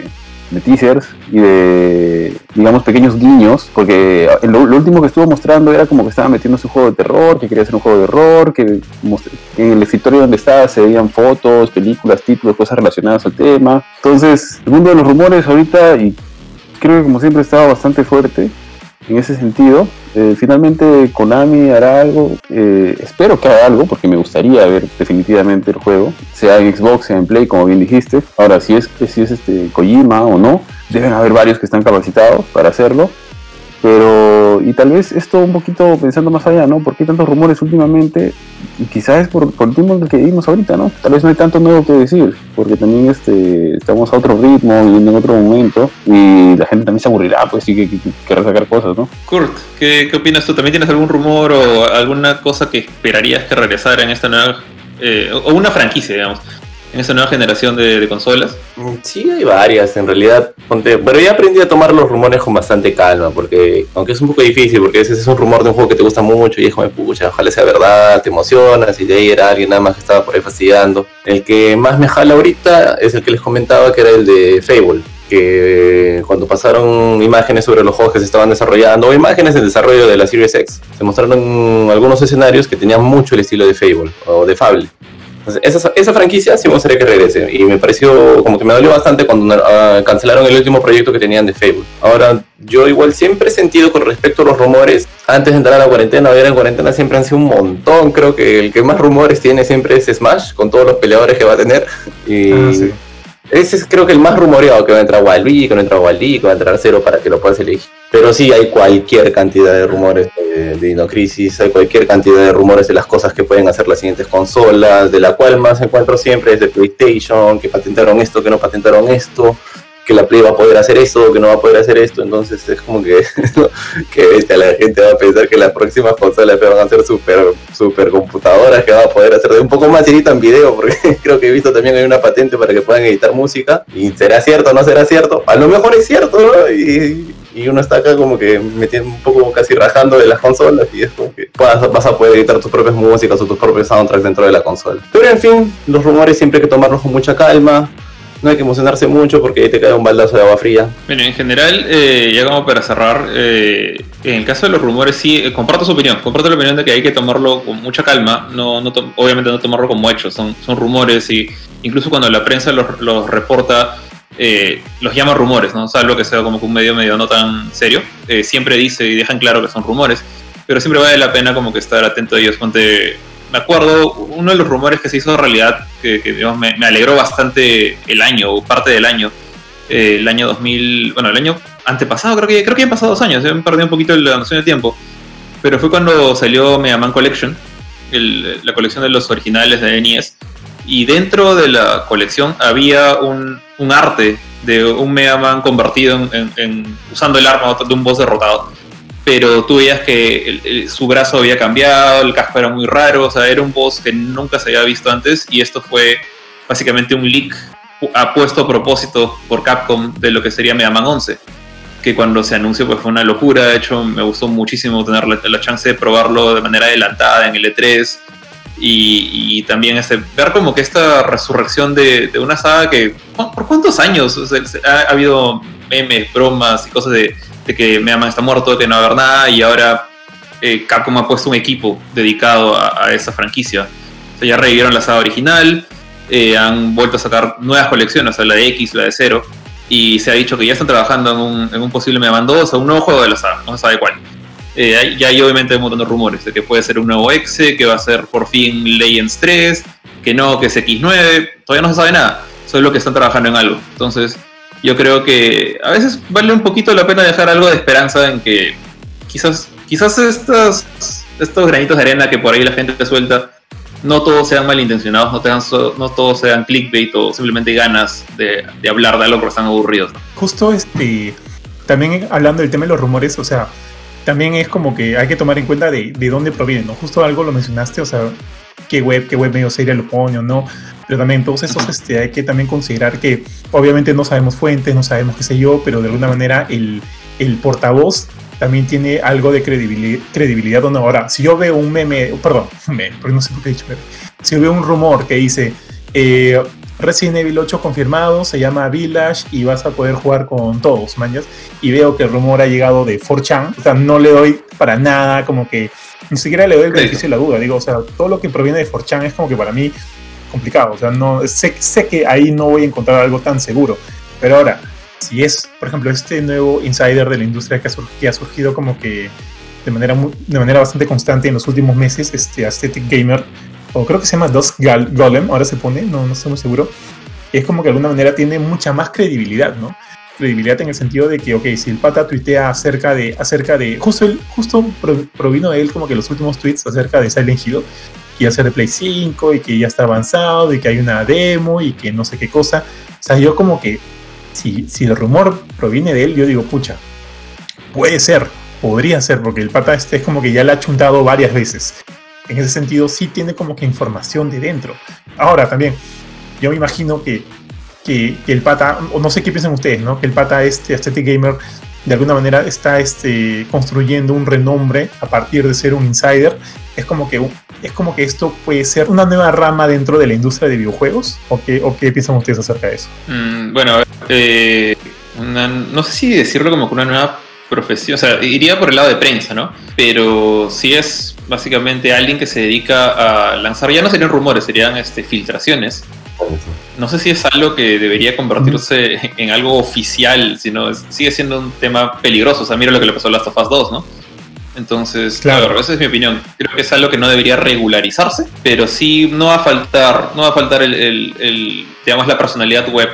Speaker 3: de teasers y de, digamos, pequeños guiños, porque lo, último que estuvo mostrando era como que estaba metiéndose un juego de terror, que quería hacer un juego de horror, que en el escritorio donde estaba se veían fotos, películas, títulos, cosas relacionadas al tema. Entonces, el mundo de los rumores ahorita, y creo que como siempre estaba bastante fuerte en ese sentido, eh, finalmente Konami hará algo, eh, espero que haga algo, porque me gustaría ver definitivamente el juego, sea en Xbox, sea en Play, como bien dijiste. Ahora, si es, si es este Kojima o no, deben haber varios que están capacitados para hacerlo. Pero, y tal vez esto un poquito pensando más allá, ¿no? ¿Por qué tantos rumores últimamente? Y quizás es por, el tiempo en el que vivimos ahorita, ¿no? Tal vez no hay tanto nuevo que decir, porque también este, estamos a otro ritmo, viviendo en otro momento, y la gente también se aburrirá, pues sí, que, que, que querrá sacar cosas, ¿no?
Speaker 2: Kurt, ¿qué, ¿qué opinas tú? ¿También tienes algún rumor o alguna cosa que esperarías que regresara en esta nueva, eh, o una franquicia, digamos? en esta nueva generación de, consolas?
Speaker 4: Sí, hay varias, en realidad. Pero ya aprendí a tomar los rumores con bastante calma, porque aunque es un poco difícil, porque ese es un rumor de un juego que te gusta mucho y es como, pucha, ojalá sea verdad, te emocionas, y de ahí era alguien nada más que estaba por ahí fastidiando. El que más me jala ahorita es el que les comentaba, que era el de Fable. que cuando pasaron imágenes sobre los juegos que se estaban desarrollando, o imágenes del desarrollo de la Series X, se mostraron algunos escenarios que tenían mucho el estilo de Fable o de Fable. Esa, esa, franquicia sí me gustaría que regrese y me pareció como que me dolió bastante cuando uh, cancelaron el último proyecto que tenían de Fable. Ahora, yo igual siempre he sentido con respecto a los rumores, antes de entrar a la cuarentena, ahora en cuarentena siempre han sido un montón. Creo que el que más rumores tiene siempre es Smash, con todos los peleadores que va a tener. Y ah, sí. Ese es creo que el más rumoreado, que va a entrar Walby, que no entra Walby, que va a entrar Cero para que lo puedas elegir. Pero sí hay cualquier cantidad de rumores de, de Crisis, hay cualquier cantidad de rumores de las cosas que pueden hacer las siguientes consolas, de la cual más encuentro siempre es de PlayStation, que patentaron esto, que no patentaron esto que la Play va a poder hacer esto, que no va a poder hacer esto, entonces es como que, que la gente va a pensar que las próximas consolas van a ser super, super computadoras, que va a poder hacer de un poco más editan video, porque creo que he visto también hay una patente para que puedan editar música, y será cierto o no será cierto, a lo mejor es cierto, ¿no? Y, y uno está acá como que metiendo un poco casi rajando de las consolas y es como que vas, vas, a poder editar tus propias músicas o tus propios soundtracks dentro de la consola. Pero en fin, los rumores siempre hay que tomarlos con mucha calma no hay que emocionarse mucho porque ahí te cae un baldazo de agua fría.
Speaker 2: Bueno, en general, eh, ya como para cerrar, eh, en el caso de los rumores, sí, eh, comparto su opinión, comparto la opinión de que hay que tomarlo con mucha calma, no, no obviamente no tomarlo como hechos, son, son rumores y incluso cuando la prensa los, los reporta, eh, los llama rumores, ¿no? Salvo que sea como que un medio medio no tan serio, siempre dice y dejan claro que son rumores, pero siempre vale la pena como que estar atento a ellos, ponte me acuerdo, uno de los rumores que se hizo realidad, que, digamos, me, alegró bastante el año, o parte del año, eh, el año 2000, bueno, el año antepasado, creo que, creo que han pasado dos años, se me perdido un poquito la noción del tiempo, pero fue cuando salió Mega Man Collection, la colección de los originales de NES, y dentro de la colección había un arte de un Mega Man convertido en, usando el arma de un boss derrotado pero tú veías que su brazo había cambiado, el casco era muy raro, o sea, era un boss que nunca se había visto antes y esto fue básicamente un leak apuesto a propósito por Capcom de lo que sería Mega Man 11, que cuando se anunció pues fue una locura, de hecho me gustó muchísimo tener la, chance de probarlo de manera adelantada en el E3 y, también este, ver como que esta resurrección de, una saga que por cuántos años ha habido memes, bromas y cosas de de que Mega está muerto, que no va a haber nada, y ahora eh, Capcom ha puesto un equipo dedicado a, esa franquicia. O sea, ya revivieron la saga original, eh, han vuelto a sacar nuevas colecciones, o sea, la de X, la de Zero, y se ha dicho que ya están trabajando en un, en un posible Mega Man 2 o un nuevo juego de la saga, no se sabe cuál. Eh, ya hay obviamente un montón de rumores de que puede ser un nuevo Exe, que va a ser por fin Legends 3, que no, que es X9, todavía no se sabe nada, solo que están trabajando en algo. Entonces, yo creo que a veces vale un poquito la pena dejar algo de esperanza en que quizás, quizás estos, estos granitos de arena que por ahí la gente te suelta, no todos sean malintencionados, no, no todos sean clickbait o simplemente ganas de, hablar de algo porque están aburridos.
Speaker 1: Justo este, también hablando del tema de los rumores, o sea, también es como que hay que tomar en cuenta de, de dónde provienen, ¿no? Justo algo lo mencionaste, o sea, qué web, qué web medio seria lo pone o no pero también todos esos este, hay que también considerar que obviamente no sabemos fuentes, no sabemos qué sé yo, pero de alguna manera el, el portavoz también tiene algo de credibilidad, credibilidad. O no. Ahora, si yo veo un meme, perdón, meme, porque no sé por qué he dicho meme, si yo veo un rumor que dice eh, Resident Evil 8 confirmado, se llama Village y vas a poder jugar con todos, mañas, y veo que el rumor ha llegado de 4chan, o sea, no le doy para nada, como que ni siquiera le doy el beneficio de la duda, digo, o sea, todo lo que proviene de 4chan es como que para mí complicado. O sea, no, sé, sé que ahí no voy a encontrar algo tan seguro. Pero ahora, si es, por ejemplo, este nuevo insider de la industria que ha, que ha surgido como que de manera, de manera bastante constante en los últimos meses, este Aesthetic Gamer, o creo que se llama Dusk Golem, ahora se pone, no, no estoy muy seguro, es como que de alguna manera tiene mucha más credibilidad, ¿no? Credibilidad en el sentido de que, ok, si el pata tuitea acerca de, acerca de, justo, él, justo provino de él como que los últimos tweets acerca de Silent Hill, que ya de Play 5 y que ya está avanzado y que hay una demo y que no sé qué cosa. O sea, yo como que si, si el rumor proviene de él, yo digo, pucha, puede ser, podría ser, porque el pata este es como que ya le ha chuntado varias veces. En ese sentido, sí tiene como que información de dentro. Ahora también, yo me imagino que, que, el pata, o no sé qué piensan ustedes, ¿no? Que el pata este, Aesthetic Gamer, de alguna manera está este, construyendo un renombre a partir de ser un insider. Es como que es como que esto puede ser una nueva rama dentro de la industria de videojuegos. ¿O qué, o qué piensan ustedes acerca de eso?
Speaker 2: Mm, bueno, eh, no sé si decirlo como que una nueva profesión, o sea, iría por el lado de prensa, ¿no? Pero sí es básicamente alguien que se dedica a lanzar, ya no serían rumores, serían este, filtraciones. No sé si es algo que debería convertirse en algo oficial, sino es- sigue siendo un tema peligroso. O sea, mira lo que le pasó a Last of Us 2, ¿no? Entonces,
Speaker 1: Claro.
Speaker 2: claro, esa es mi opinión. Creo que es algo que no debería regularizarse, pero sí no va a faltar, no va a faltar el, el- el, digamos, la personalidad web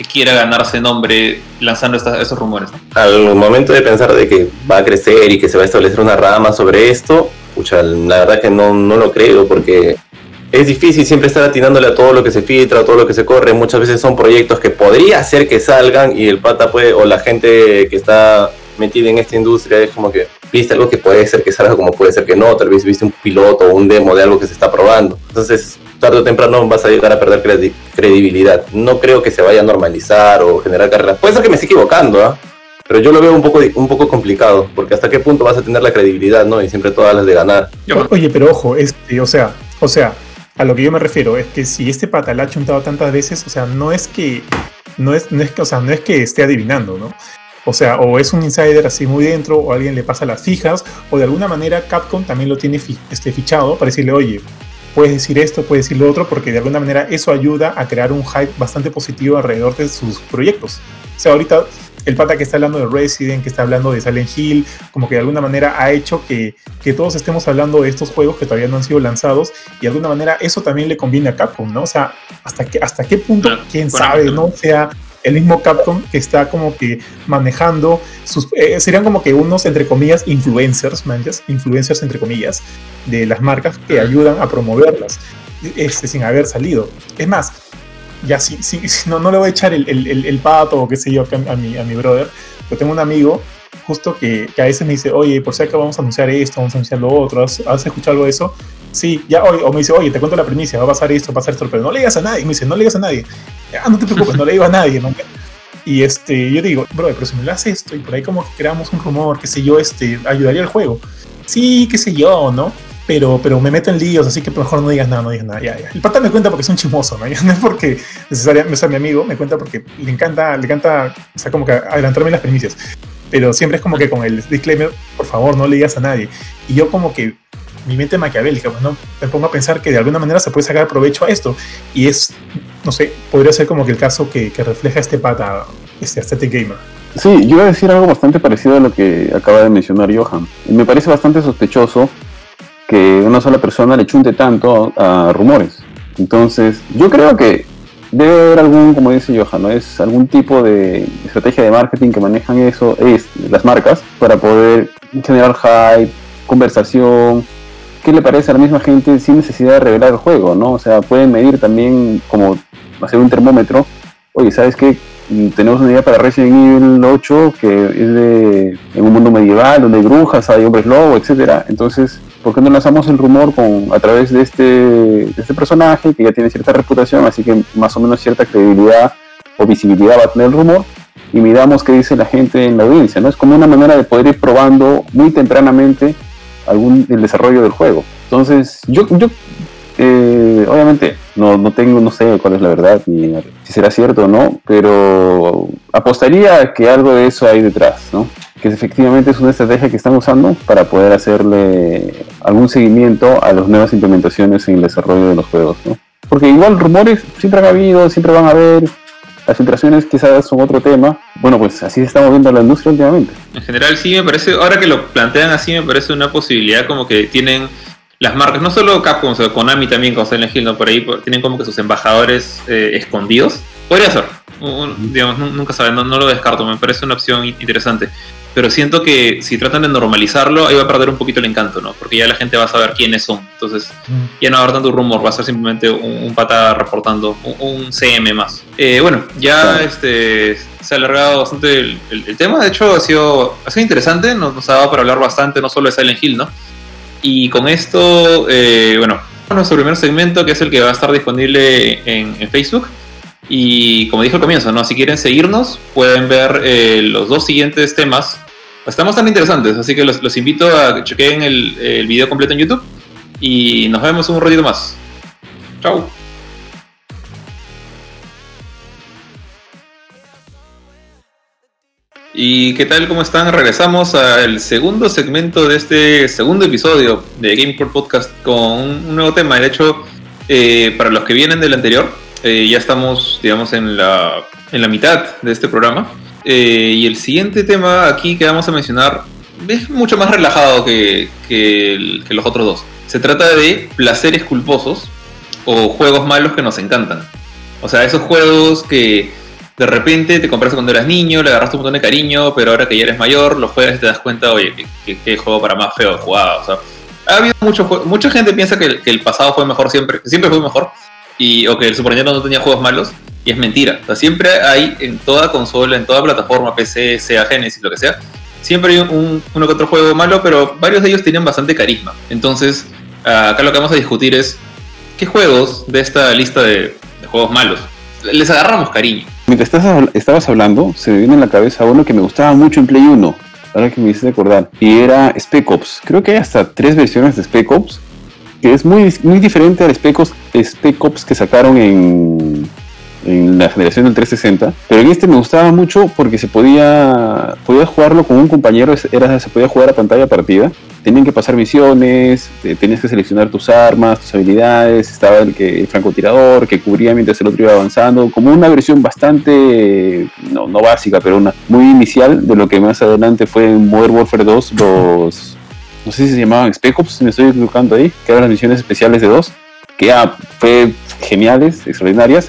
Speaker 2: que quiera ganarse nombre lanzando estas- esos rumores.
Speaker 4: Al momento de pensar de que va a crecer y que se va a establecer una rama sobre esto, pucha, la verdad que no, no lo creo porque es difícil siempre estar atinándole a todo lo que se filtra, a todo lo que se corre. Muchas veces son proyectos que podría ser que salgan y el pata puede, o la gente que está metida en esta industria es como que viste algo que puede ser que salga como puede ser que no, tal vez viste un piloto o un demo de algo que se está probando. Entonces, tarde o temprano vas a llegar a perder credi- credibilidad. No creo que se vaya a normalizar o generar carreras. Puede ser que me esté equivocando, ¿ah? Pero yo lo veo un poco, un poco complicado, porque hasta qué punto vas a tener la credibilidad, ¿no? Y siempre todas las de ganar.
Speaker 1: Oye, pero ojo, este, o sea, o sea, a lo que yo me refiero es que si este pata la ha chuntado tantas veces, o sea, no es que, no es, no es que, o sea, no es que esté adivinando, ¿no? O sea, o es un insider así muy dentro, o alguien le pasa las fijas, o de alguna manera Capcom también lo tiene fi- este, fichado para decirle, oye, puedes decir esto, puedes decir lo otro, porque de alguna manera eso ayuda a crear un hype bastante positivo alrededor de sus proyectos. O sea, ahorita el pata que está hablando de Resident, que está hablando de Silent Hill, como que de alguna manera ha hecho que, que todos estemos hablando de estos juegos que todavía no han sido lanzados y de alguna manera eso también le conviene a Capcom, ¿no? O sea, hasta qué, hasta qué punto, quién
Speaker 2: bueno,
Speaker 1: sabe. ¿no? O sea, el mismo Capcom que está como que manejando sus eh, serían como que unos entre comillas influencers, manches, influencers entre comillas de las marcas que ayudan a promoverlas este, sin haber salido. Es más, ya si, si, si no, no le voy a echar el, el, el- el pato o qué sé yo a mi, a mi brother, pero tengo un amigo justo que, que a veces me dice, oye, por si acá vamos a anunciar esto, vamos a anunciar lo otro, ¿has, has escuchado algo de eso? Sí, ya, o, o me dice, oye, te cuento la primicia, va a pasar esto, va a pasar esto, pero no le digas a nadie, me dice, no le digas a nadie, ah, no te preocupes, no le digo a nadie, man. Y este, yo digo, bro, pero si me lo hace esto y por ahí como que creamos un rumor, qué sé yo, este, ayudaría al juego. Sí, qué sé yo, ¿no? Pero, pero me meto en líos, así que mejor no digas nada, no digas nada. Ya, ya. El pata me cuenta porque es un chismoso, ¿no? No es porque necesariamente, o sea, mi amigo me cuenta porque le encanta, le encanta, o sea, como que adelantarme las primicias. Pero siempre es como que con el disclaimer, por favor, no le digas a nadie. Y yo como que mi mente maquiavélica, pues, ¿no? Me pongo a pensar que de alguna manera se puede sacar provecho a esto. Y es, no sé, podría ser como que el caso que, que refleja este pata, este Aesthetic Gamer.
Speaker 3: Sí, yo iba a decir algo bastante parecido a lo que acaba de mencionar Johan. Me parece bastante sospechoso que una sola persona le chunte tanto a rumores. Entonces, yo creo que debe haber algún, como dice Johan, es algún tipo de estrategia de marketing que manejan eso, es las marcas, para poder generar hype, conversación. ¿Qué le parece a la misma gente sin necesidad de revelar el juego? ¿no? O sea, pueden medir también como hacer un termómetro. Oye, ¿sabes qué? Mm, tenemos una idea para Resident Evil 8 que es de en un mundo medieval donde hay brujas, hay hombres lobo, etcétera. Entonces, ¿por qué no lanzamos el rumor con a través de este, este personaje que ya tiene cierta reputación, así que más o menos cierta credibilidad o visibilidad va a tener el rumor? Y miramos qué dice la gente en la audiencia, ¿no? Es como una manera de poder ir probando muy tempranamente algún el desarrollo del juego. Entonces, yo, yo eh, obviamente no, no tengo, no sé cuál es la verdad, ni si será cierto o no, pero apostaría que algo de eso hay detrás, ¿no? Que efectivamente es una estrategia que están usando para poder hacerle algún seguimiento a las nuevas implementaciones en el desarrollo de los juegos, ¿no? Porque igual rumores siempre han habido, siempre van a haber, las filtraciones quizás son otro tema. Bueno, pues así se está moviendo la industria últimamente.
Speaker 2: En general sí me parece, ahora que lo plantean así, me parece una posibilidad como que tienen las marcas, no solo Capcom, sino Konami también con Silent Hill, ¿no? por ahí tienen como que sus embajadores eh, escondidos. Podría ser, digamos, nu- nunca saben, no, no lo descarto, me parece una opción in- interesante. Pero siento que si tratan de normalizarlo, ahí va a perder un poquito el encanto, ¿no? Porque ya la gente va a saber quiénes son. Entonces, ya no va a haber tanto rumor, va a ser simplemente un, un pata reportando, un, un CM más. Eh, bueno, ya
Speaker 3: Claro.
Speaker 2: este, se ha alargado bastante el, el- el tema, de hecho ha sido, ha sido interesante, nos, nos ha dado para hablar bastante, no solo de Silent Hill, ¿no? Y con esto, eh, bueno, nuestro primer segmento, que es el que va a estar disponible en, en Facebook. Y como dije al comienzo, si quieren seguirnos, pueden ver eh, los dos siguientes temas. Están bastante interesantes, así que los, invito a que chequen el, video completo en YouTube. Y nos vemos un ratito más. Chao. ¿Y qué tal? ¿Cómo están? Regresamos al segundo segmento de este segundo episodio de GamePort Podcast con un nuevo tema. De hecho, eh, para los que vienen del anterior, eh, ya estamos, digamos, en la, en la mitad de este programa. Eh, y el siguiente tema aquí que vamos a mencionar es mucho más relajado que, que, los otros dos. Se trata de placeres culposos o juegos malos que nos encantan. O sea, esos juegos que de repente te compraste cuando eras niño, le agarraste un montón de cariño, pero ahora que ya eres mayor, los juegas y te das cuenta, oye, qué, juego para más feo jugado. O sea, ha habido mucho mucha gente piensa que el, que el pasado fue mejor siempre, siempre fue mejor, y, o que el Super Nintendo no tenía juegos malos, y es mentira. Siempre hay en toda consola, en toda plataforma, PC, sea Genesis, lo que sea, siempre hay un, uno que otro juego malo, pero varios de ellos tienen bastante carisma. Entonces, ah, acá lo que vamos a discutir es qué juegos de esta lista de, juegos malos les agarramos cariño.
Speaker 3: Mientras estás estabas hablando, se me viene en la cabeza uno que me gustaba mucho en Play 1, ahora que me hiciste acordar, y era Spec Ops. Creo que hay hasta tres versiones de Spec Ops, que es muy, muy diferente al Spec Ops, Spec Ops que sacaron en, en la generación del 360. Pero en este me gustaba mucho porque se podía, podía jugarlo con un compañero, era, se podía jugar a pantalla partida. Tenían que pasar misiones, te- tenías que seleccionar tus armas, tus habilidades, estaba el, que, el francotirador que cubría mientras el otro iba avanzando, como una versión bastante, no, no básica, pero una muy inicial de lo que más adelante fue en Modern Warfare 2, los, no sé si se llamaban Spec Ops, si me estoy equivocando ahí, que eran las misiones especiales de 2, que ya fue geniales, extraordinarias,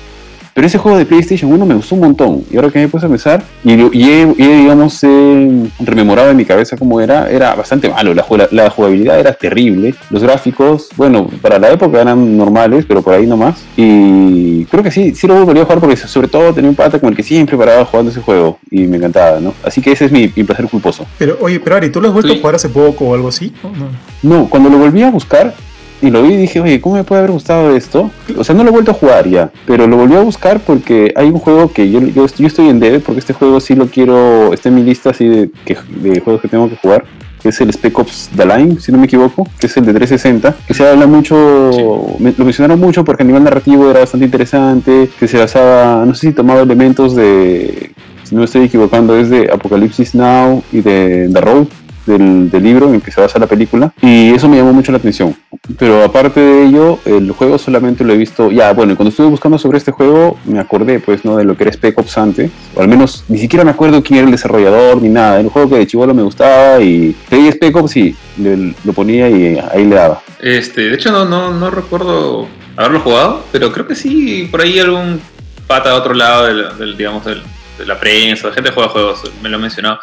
Speaker 3: pero ese juego de PlayStation 1 me gustó un montón. Y ahora que me puse a pensar, y, y he, y he, digamos, he rememorado en mi cabeza cómo era, era bastante malo. La, jugla- la jugabilidad era terrible. Los gráficos, bueno, para la época eran normales, pero por ahí nomás. Y creo que sí, sí lo volvería a jugar porque sobre todo tenía un pata con el que siempre paraba jugando ese juego. Y me encantaba, ¿no? Así que ese es mi, mi placer culposo.
Speaker 1: Pero, oye, pero Ari, ¿tú lo has vuelto
Speaker 2: Sí.
Speaker 1: a jugar hace poco o algo así? ¿O no?
Speaker 3: No, cuando lo volví a buscar y lo vi, dije, oye, ¿cómo me puede haber gustado esto? O sea, no lo he vuelto a jugar ya, pero lo volví a buscar porque hay un juego que yo, yo, yo estoy en debe, porque este juego sí lo quiero, está en mi lista así de, que- de juegos que tengo que jugar, que es el Spec Ops The Line, si no me equivoco, que es el de 360, que se habla mucho, me- lo mencionaron mucho porque a nivel narrativo era bastante interesante, que se basaba, no sé si tomaba elementos de, si no me estoy equivocando, es de Apocalypse Now y de The Road, del, del libro en que se basa la película y eso me llamó mucho la atención. Pero aparte de ello el juego solamente lo he visto ya bueno cuando estuve buscando sobre este juego me acordé pues no de lo que era Spec Ops antes. O al menos ni siquiera me acuerdo quién era el desarrollador ni nada. Era un juego que de chivolo me gustaba y pedí Spec Ops y le- lo ponía y ahí le daba.
Speaker 2: Este, de hecho no, no, no recuerdo haberlo jugado, pero creo que sí, por ahí algún pata de otro lado del, del, digamos, del- de la prensa, gente juega juegos, me lo ha mencionado.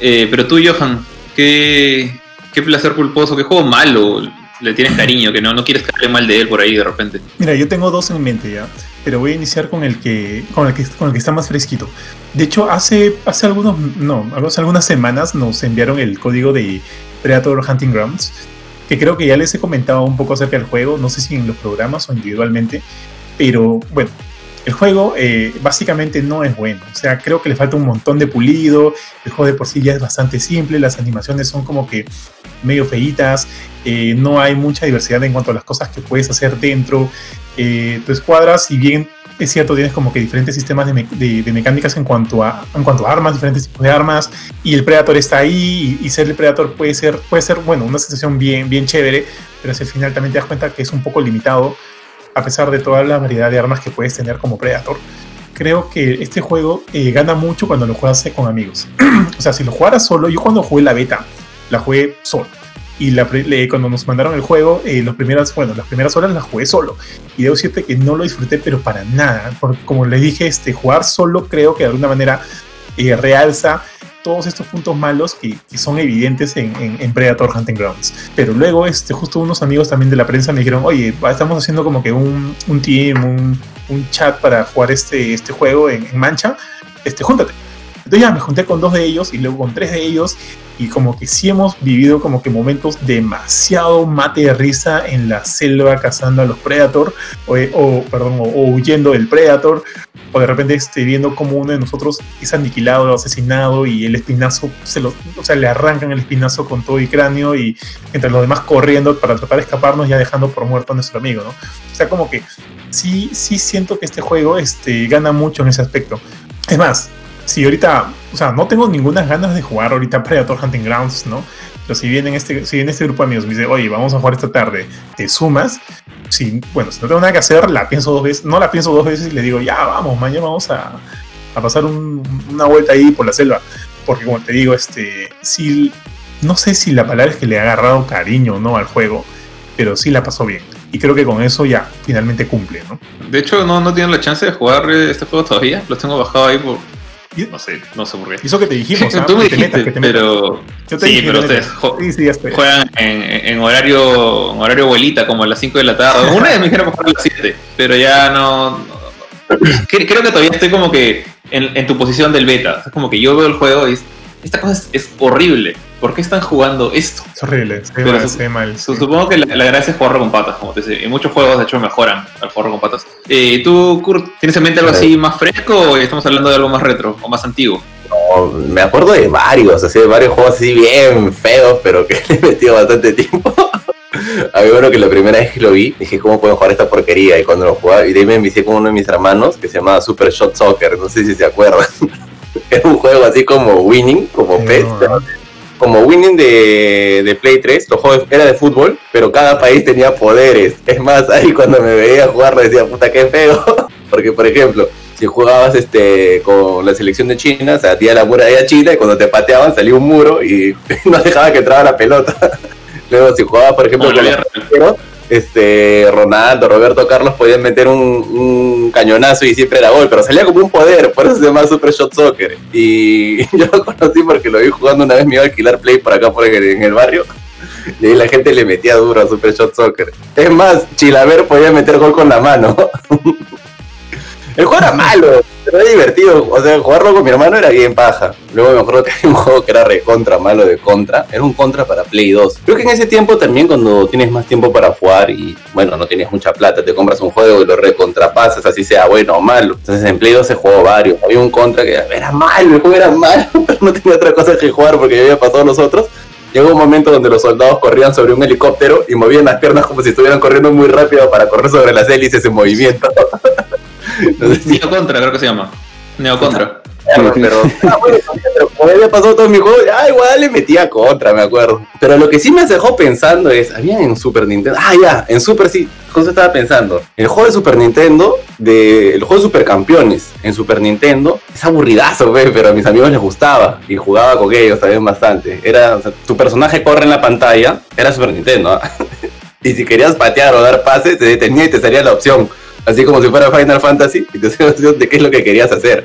Speaker 2: Eh, pero tú, Johan, ¿qué, qué placer culposo, qué juego malo le tienes cariño, que no, no quieres caer mal de él por ahí de repente?
Speaker 1: Mira, yo tengo dos en mente ya, pero voy a iniciar con el que, con el que, con el que está más fresquito. De hecho, hace, hace algunos, no, hace algunas semanas nos enviaron el código de Predator Hunting Grounds, que creo que ya les he comentado un poco acerca del juego, no sé si en los programas o individualmente, pero bueno, el juego eh, básicamente no es bueno, o sea, creo que le falta un montón de pulido, el juego de por sí ya es bastante simple, las animaciones son como que medio feitas, eh, no hay mucha diversidad en cuanto a las cosas que puedes hacer dentro, eh, tu escuadra, si bien es cierto, tienes como que diferentes sistemas de, de- mecánicas en cuanto, a, en cuanto a armas, diferentes tipos de armas, y el Predator está ahí, y, ser el Predator puede ser, puede ser, bueno, una sensación bien, bien chévere, pero si al final también te das cuenta que es un poco limitado, a pesar de toda la variedad de armas que puedes tener como Predator. Creo que este juego eh, gana mucho cuando lo juegas con amigos. o sea, si lo jugaras solo, yo cuando jugué la beta, la jugué solo. Y la, cuando nos mandaron el juego, eh, primeras, bueno, las primeras horas las jugué solo. Y debo decirte que no lo disfruté, pero para nada. Porque como les dije, este, jugar solo creo que de alguna manera eh, realza todos estos puntos malos que, son evidentes en, Predator Hunting Grounds. Pero luego, este, justo unos amigos también de la prensa me dijeron, oye, estamos haciendo como que un, un team, un, un chat para jugar este, este juego en, en mancha, este, júntate. Entonces ya me junté con dos de ellos y luego con tres de ellos y como que sí hemos vivido como que momentos demasiado mate de risa en la selva cazando a los Predator o, o, perdón, o, o huyendo del Predator o de repente este, viendo como uno de nosotros es aniquilado o asesinado y el espinazo se lo, o sea, le arrancan el espinazo con todo y cráneo y entre los demás corriendo para tratar de escaparnos ya dejando por muerto a nuestro amigo, ¿no? O sea, como que sí, sí siento que este juego este, gana mucho en ese aspecto. Es más, si ahorita, o sea, no tengo ninguna ganas de jugar ahorita Predator Hunting Grounds, ¿no? Pero si viene este, si viene este grupo de amigos me dice, oye, vamos a jugar esta tarde, te sumas. Si, bueno, si no tengo nada que hacer, la pienso dos veces, no la pienso dos veces y le digo, ya vamos, mañana vamos a, a pasar un- una vuelta ahí por la selva. Porque como te digo, este, sí, no sé si la palabra es que le ha agarrado cariño no al juego, pero sí la pasó bien. Y creo que con eso ya finalmente cumple, ¿no?
Speaker 2: De hecho, no, no tienen la chance de jugar eh, este juego todavía. Los tengo bajado ahí por.
Speaker 1: Y-
Speaker 2: No sé, no sé por qué.
Speaker 1: Y eso que te dijimos, ¿ah?
Speaker 2: Tú me dijiste,
Speaker 1: metas, que te metas.
Speaker 2: pero.
Speaker 1: Yo te
Speaker 2: sí,
Speaker 1: dije
Speaker 2: pero ustedes
Speaker 1: Sí, sí,
Speaker 2: juegan en, en horario en horario abuelita, como a las 5 de la tarde. Una vez me dijeron jugar a las 7, pero ya no. no- Cre- Creo que todavía estoy como que en, en tu posición del beta. Es como que yo veo el juego y esta cosa es, es horrible. ¿Por qué están jugando esto?
Speaker 1: Es horrible, se
Speaker 2: Pero
Speaker 1: mal,
Speaker 2: su-
Speaker 1: se mal.
Speaker 2: Su-
Speaker 1: sí.
Speaker 2: Supongo que la, la gracia es jugarlo con patas, como te decía. En muchos juegos, de hecho, mejoran al jugarlo con patas. Eh, ¿Tú, Kurt, tienes en mente algo así más fresco o estamos hablando de algo más retro o más antiguo?
Speaker 4: No, me acuerdo de varios, así de varios juegos así bien feos, pero que le he metido bastante tiempo. Había uno que la primera vez que lo vi, dije, ¿cómo puedo jugar esta porquería? Y cuando lo jugaba, y de ahí me envicié con uno de mis hermanos que se llamaba Super Shot Soccer, no sé si se acuerdan. Era un juego así como Winning, como
Speaker 1: Sí,
Speaker 4: PES,
Speaker 1: no, ¿no?
Speaker 4: como Winning de, de Play 3, los juegos era de fútbol, pero cada país tenía poderes. Es más, ahí cuando me veía jugar decía, puta, qué feo. Porque, por ejemplo, si jugabas este con la selección de China, se hacía la muralla china y cuando te pateaban salía un muro y no dejaba que entraba la pelota. Luego, si jugabas, por ejemplo,
Speaker 2: Como
Speaker 4: con los este, Ronaldo, Roberto Carlos podían meter un, cañonazo y siempre era gol, pero salía como un poder, por eso se llama Super Shot Soccer. Y yo lo conocí porque lo vi jugando una vez, me iba a alquilar Play por acá por el- en el barrio. Y ahí la gente le metía duro a Super Shot Soccer. Es más, Chilaver podía meter gol con la mano. El juego era malo, pero era divertido. O sea, jugarlo con mi hermano era bien paja. Luego me acuerdo que hay un juego que era recontra malo de contra. Era un contra para Play 2. Creo que en ese tiempo también cuando tienes más tiempo para jugar y bueno, no tienes mucha plata, te compras un juego y lo recontrapasas, así sea bueno o malo. Entonces en Play 2 se jugó varios. Había un contra que era malo, el juego era malo, pero no tenía otra cosa que jugar porque ya había pasado los otros. Llegó un momento donde los soldados corrían sobre un helicóptero y movían las piernas como si estuvieran corriendo muy rápido para correr sobre las hélices en movimiento. Entonces,
Speaker 2: Neo Contra, creo que se llama. Neo Contra.
Speaker 4: Claro, pero, ah, bueno, pero como había pasado todo mi juego, ah, igual le metía contra, me acuerdo. Pero lo que sí me dejó pensando es, había en Super Nintendo, ah, ya, en Super sí, justo estaba pensando, el juego de Super Nintendo, de, el juego de Supercampeones en Super Nintendo, es aburridazo, ve, pero a mis amigos les gustaba y jugaba con ellos también bastante. Era, o sea, tu personaje corre en la pantalla, era Super Nintendo, ¿ah? y si querías patear o dar pases, te detenía y te salía la opción. Así como si fuera Final Fantasy, y te opción de qué es lo que querías hacer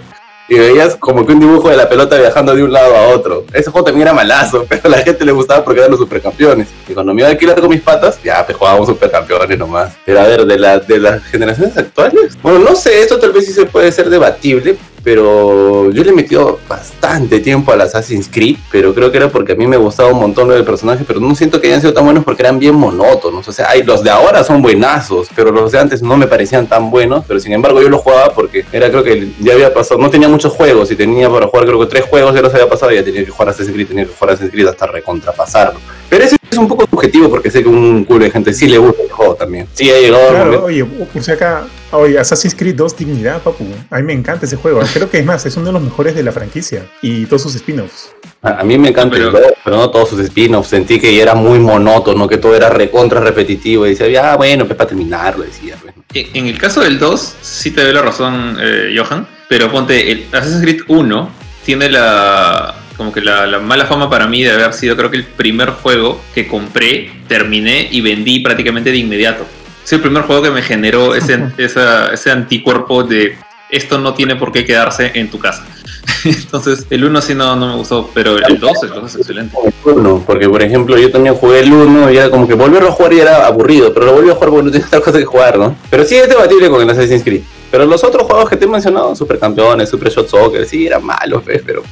Speaker 4: y veías como que un dibujo de la pelota viajando de un lado a otro. Ese juego también era malazo, pero a la gente le gustaba porque eran los supercampeones. Y cuando me iba a alquilar con mis patas, ya pues jugábamos supercampeones nomás. Pero a ver, de, la, de las generaciones actuales, bueno, no sé, esto tal vez sí se puede ser debatible, pero yo le he bastante tiempo al Assassin's Creed, pero creo que era porque a mí me gustaba un montón el personaje, pero no siento que hayan sido tan buenos porque eran bien monótonos. O sea, los de ahora son buenazos, pero los de antes no me parecían tan buenos, pero sin embargo yo los jugaba porque era creo que ya había pasado, no tenía muchos juegos y tenía para jugar creo que tres juegos ya los había pasado y ya tenía que jugar Assassin's Creed, tenía que jugar Assassin's Creed hasta recontrapasarlo. Pero eso es un poco subjetivo porque sé que un culo de gente sí le gusta el juego también. Sí, ha llegado
Speaker 1: Claro, oye, por si acá, oye, Assassin's Creed 2 Dignidad, papu. A mí me encanta ese juego. Creo que es más, es uno de los mejores de la franquicia y todos sus spin-offs.
Speaker 4: A, a mí me encanta
Speaker 2: Pero-
Speaker 4: el juego, pero no todos sus spin-offs. Sentí que era muy monótono, que todo era recontra repetitivo. Y decía, ya, bueno, pues para terminarlo, decía. pues.
Speaker 2: En en el caso del 2, sí te doy la razón, eh, Johan, pero ponte, el Assassin's Creed 1 tiene la como que la, la mala fama para mí de haber sido creo que el primer juego que compré, terminé y vendí prácticamente de inmediato. Es el primer juego que me generó ese, esa- ese anticuerpo de esto no tiene por qué quedarse en tu casa. Entonces, el 1 sí no, no me gustó, pero el 2, el 2 es excelente.
Speaker 4: El uno, porque por ejemplo yo también jugué el 1 y era como que volverlo a jugar y era aburrido, pero lo volví a jugar porque no tenía otra cosa que jugar, ¿no? Pero sí es debatible con el Assassin's Creed. Pero los otros juegos que te he mencionado, Supercampeones, Super Shot Soccer, sí eran malos, pues, pero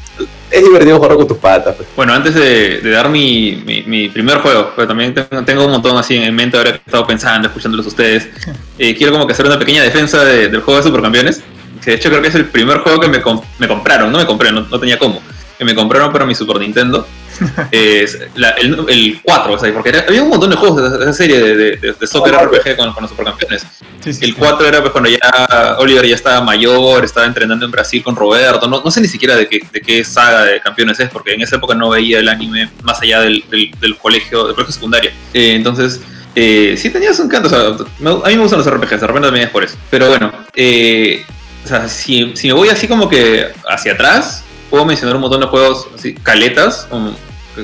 Speaker 4: es divertido jugar con tus patas. Pues.
Speaker 2: Bueno, antes de, de dar mi, mi- mi primer juego, pero también tengo, tengo un montón así en mente ahora que he estado pensando, escuchándolos a ustedes, eh, quiero como que hacer una pequeña defensa de- del juego de Supercampeones, que de hecho creo que es el primer juego que me, com- me compraron, no me compré, no, no tenía cómo. Que me compraron para mi Super Nintendo. es la- el, el 4, o sea, porque era- había un montón de juegos de esa serie de, de, soccer RPG con, con los supercampeones.
Speaker 1: Sí, sí,
Speaker 2: El
Speaker 1: sí.
Speaker 2: 4 era pues cuando ya Oliver ya estaba mayor, estaba entrenando en Brasil con Roberto. No, no sé ni siquiera de qué, de qué saga de campeones es, porque en esa época no veía el anime más allá del, del, del colegio, del colegio secundario. Eh, entonces, eh, sí tenías un canto. O sea, me- a mí me gustan los RPGs, de repente también es por eso. Pero bueno, eh, o sea, si, si me voy así como que hacia atrás, puedo mencionar un montón de juegos así, caletas, como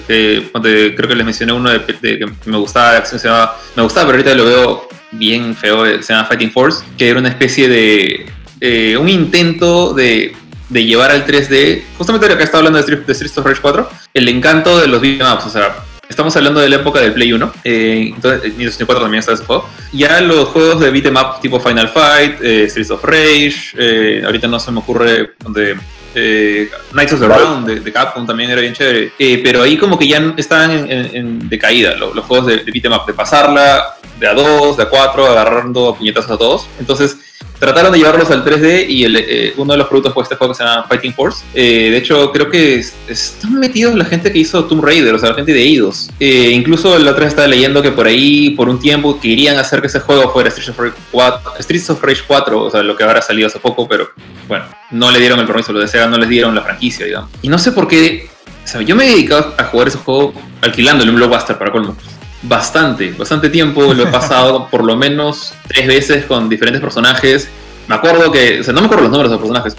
Speaker 2: que, creo que les mencioné uno de, que me gustaba de acción, se llama, me gustaba, pero ahorita lo veo bien feo, eh, se llama Fighting Force, que era una especie de, eh, un intento de, de llevar al 3D, justamente lo que estaba hablando de, Street, of Rage 4, el encanto de los beat'em ups, o sea, estamos hablando de la época del Play 1, eh, entonces en 64 también está ese juego, ya los juegos de beat'em up tipo Final Fight, eh, Streets of Rage, eh, ahorita no se me ocurre de eh, Knights of the. Round de, de Capcom también era bien chévere, Eh, pero ahí como que ya estaban en, en- en decaída lo- los, juegos de, de beat'em up, de pasarla de a 2, de a 4, agarrando puñetazos a todos, entonces trataron de llevarlos al 3D y eh, uno de los productos fue este juego que se llama Fighting Force. Eh, de hecho, creo que es- están metidos la gente que hizo Tomb Raider, o sea, la gente de Eidos. Eh, incluso la otra estaba leyendo que por ahí, por un tiempo, querían hacer que ese juego fuera Streets of Rage 4, Streets of Rage 4 o sea, lo que ahora ha salido hace poco, pero bueno, no le dieron el permiso, lo de no les dieron la franquicia, digamos. Y no sé por qué, o sea, yo me he dedicado a jugar ese juego alquilándole un blockbuster para colmo. Bastante, bastante tiempo lo he pasado por lo menos tres veces con diferentes personajes. Me acuerdo que, o sea, no me acuerdo los nombres de los personajes,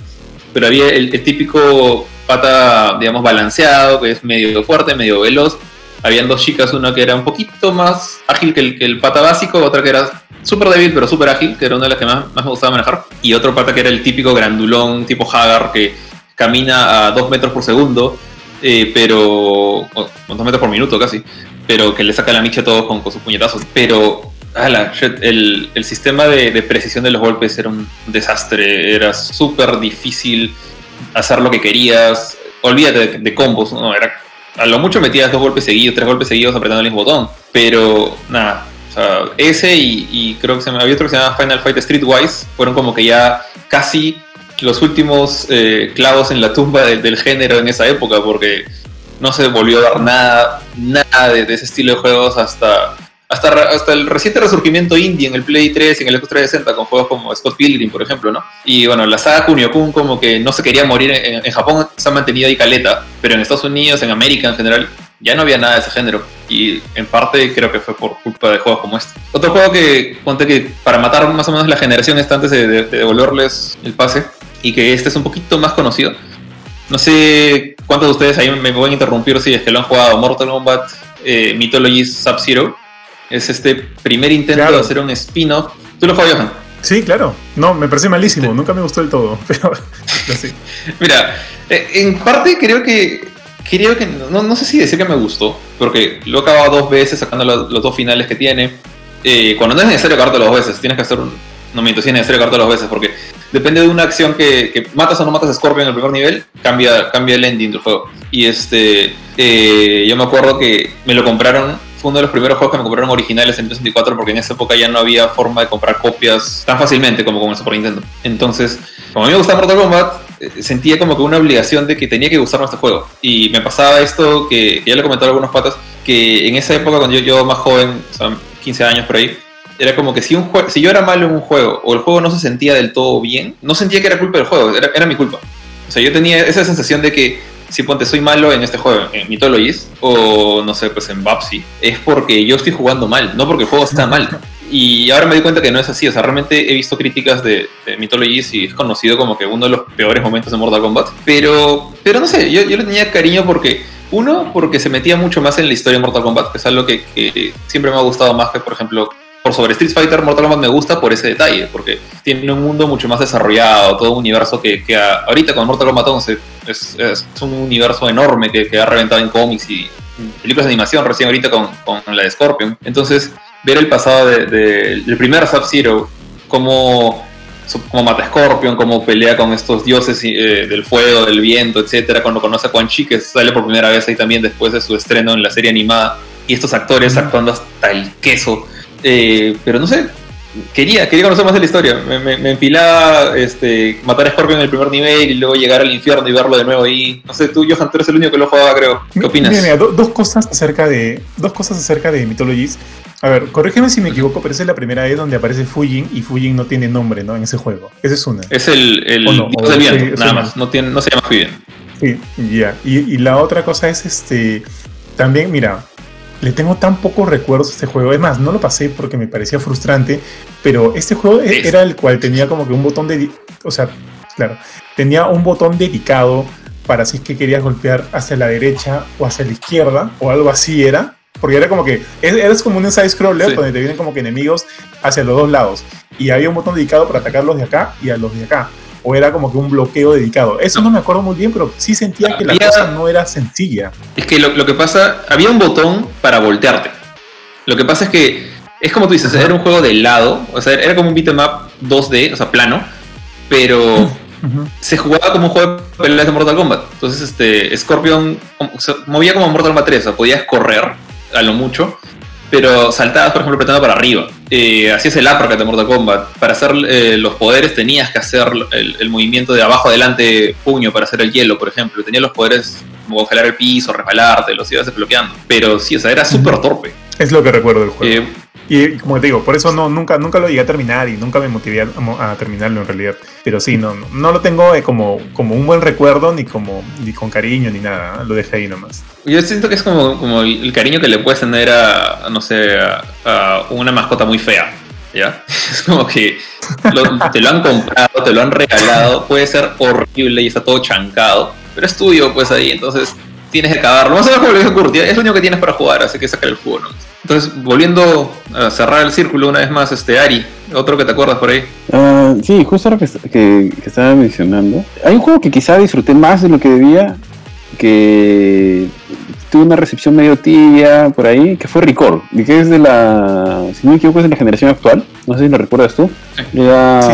Speaker 2: pero había el, el típico pata, digamos, balanceado, que es medio fuerte, medio veloz. Habían dos chicas, una que era un poquito más ágil que el, que el pata básico, otra que era súper débil pero súper ágil, que era una de las que más, más me gustaba manejar. Y otro pata que era el típico grandulón, tipo Hagar, que camina a dos metros por segundo, eh, pero. dos metros por minuto casi, pero que le saca la micha a todos con, sus puñetazos. Pero. ala, el, el sistema de, precisión de los golpes era un desastre, era súper difícil hacer lo que querías. Olvídate de, combos, ¿no? Era, a lo mucho metías dos golpes seguidos, tres golpes seguidos apretando el mismo botón. Pero nada, o sea, ese y, y creo que se me había otro que se llama Final Fight Streetwise, fueron como que ya casi los últimos eh, clavos en la tumba del- género en esa época, porque no se volvió a dar nada, nada de, ese estilo de juegos hasta, hasta, hasta el reciente resurgimiento indie en el Play 3 y en el Xbox 360 con juegos como Scott Pilgrim, por ejemplo, ¿no? Y bueno, la saga Kunio-kun como que no se quería morir, en, en Japón se ha mantenido ahí caleta, pero en Estados Unidos, en América en general, ya no había nada de ese género. Y en parte creo que fue por culpa de juegos como este. Otro juego que conté que para matar más o menos la generación esta antes de, de- de devolverles el pase, y que este es un poquito más conocido. No sé cuántos de ustedes ahí me pueden interrumpir si es que lo han jugado. Mortal Kombat eh, Mythology Sub-Zero. Es este primer intento
Speaker 1: Claro.
Speaker 2: de hacer un spin-off. ¿Tú lo juegas, Johan?
Speaker 1: Sí, claro. No, me parece malísimo. Nunca me gustó del todo. Pero, sí.
Speaker 2: Mira, eh, en parte creo que. Creo que. No, no sé si decir que me gustó. Porque lo he acabado dos veces sacando los, los dos finales que tiene. Eh, cuando no es necesario acabártelo dos veces, tienes que hacer un. No miento, sí es necesario acabártelo dos veces. Porque depende de una acción que, matas o no matas a Scorpion en el primer nivel, cambia, cambia el ending del juego. Y este. eh, yo me acuerdo que me lo compraron. Fue uno de los primeros juegos que me compraron originales en 64 porque en esa época ya no había forma de comprar copias tan fácilmente como con el Super Nintendo. Entonces, como a mí me gustaba Mortal Kombat, eh, sentía como que una obligación de que tenía que gustarme este juego. Y me pasaba esto que, ya le comentaba a algunos patas, que en esa época cuando yo, yo más joven, o sea, 15 años por ahí, era como que si, un si yo era malo en un juego o el juego no se sentía del todo bien, no sentía que era culpa del juego, era, era mi culpa. O sea, yo tenía esa sensación de que si ponte soy malo en este juego, en Mythologies, o no sé, pues en Babsy, es porque yo estoy jugando mal, no porque el juego está mal. Y ahora me di cuenta que no es así, o sea, realmente he visto críticas de, de Mythologies y es conocido como que uno de los peores momentos de Mortal Kombat. Pero, pero no sé, yo, yo le tenía cariño porque, uno, porque se metía mucho más en la historia de Mortal Kombat, que es algo que siempre me ha gustado más que, por ejemplo, por sobre Street Fighter, Mortal Kombat me gusta por ese detalle, porque tiene un mundo mucho más desarrollado, todo un universo que, que ahorita con Mortal Kombat 11 es, es un universo enorme que, que ha reventado en cómics y películas de animación recién ahorita con, con la de Scorpion. Entonces, ver el pasado de- de- del primer Sub-Zero, cómo, cómo mata a Scorpion, cómo pelea con estos dioses eh, del fuego, del viento, etcétera, cuando conoce a Quan Chi, que sale por primera vez ahí también después de su estreno en la serie animada, y estos actores actuando hasta el queso. Eh, pero no sé, quería, quería conocer más de la historia. Me, me, me empilaba este, matar a Scorpion en el primer nivel y luego llegar al infierno y verlo de nuevo ahí. No sé, tú, Johan, tú eres el único que lo jugaba, creo. ¿Qué opinas?
Speaker 1: Mira, mira, do- dos cosas acerca de dos cosas acerca de Mythologies. A ver, corrígeme si me equivoco, pero esa es la primera vez donde aparece Fujin y Fujin no tiene nombre, ¿no? En ese juego. Esa es una.
Speaker 2: Es el, el
Speaker 1: no,
Speaker 2: dios
Speaker 1: o
Speaker 2: del
Speaker 1: sí,
Speaker 2: viento,
Speaker 1: sí,
Speaker 2: nada más. No, tiene, no se llama Fiden.
Speaker 1: Sí, ya. Y, y la otra cosa es este. También, mira, le tengo tan pocos recuerdos a este juego. Es más, no lo pasé porque me parecía frustrante. Pero este juego e-
Speaker 2: Es-
Speaker 1: era el cual tenía como que un botón de. O sea, claro, tenía un botón dedicado para si es que querías golpear hacia la derecha o hacia la izquierda o algo así era. Porque era como que. es- Eras como un side scroller
Speaker 2: Sí.
Speaker 1: donde te vienen como que enemigos hacia los dos lados. Y había un botón dedicado para atacar los de acá y a los de acá. O era como que un bloqueo dedicado. Eso no me acuerdo muy bien, pero sí sentía que la cosa no era sencilla.
Speaker 2: Es que lo, lo que pasa, había un botón para voltearte. Lo que pasa es que es como tú dices, era un juego de lado, o sea, era como un beat'em up 2D, o sea, plano, pero se jugaba como un juego de peleas de Mortal Kombat. Entonces, este, Scorpion se movía como Mortal Kombat 3, o sea, podías correr a lo mucho, pero saltabas, por ejemplo, apretando para arriba. Eh, hacías el uppercut de Mortal Kombat. Para hacer eh, los poderes tenías que hacer el, el movimiento de abajo adelante puño para hacer el hielo, por ejemplo. Tenías los poderes como congelar el piso, resbalarte, los ibas desbloqueando. Pero sí, o sea, era súper torpe.
Speaker 1: Es lo que recuerdo del juego.
Speaker 2: Eh,
Speaker 1: y como te digo, por eso no, nunca, nunca lo llegué a terminar y nunca me motivé a, a terminarlo en realidad. Pero sí, no, no, no lo tengo eh, como, como un buen recuerdo, ni como ni con cariño, ni nada. ¿eh? Lo dejé ahí nomás.
Speaker 2: Yo siento que es como, como el, cariño que le puedes tener a, no sé, a, a una mascota muy fea. ¿Ya? Es como que lo- te lo han comprado, te lo han regalado, puede ser horrible y está todo chancado, pero es tuyo, pues ahí, entonces tienes que acabarlo. Más o menos como lo dijo Kurt, ya es lo único que tienes para jugar, así que sacar el juego, ¿no? Entonces, volviendo a cerrar el círculo una vez más, este Ari, otro que te acuerdas por ahí.
Speaker 3: Ah, sí, justo lo que, que, que estaba mencionando. Hay un juego que quizá disfruté más de lo que debía, que tuvo una recepción medio tibia por ahí, que fue Record, y que es de la, si no me equivoco, es de la generación actual. No sé si lo recuerdas tú. Era-
Speaker 1: Sí,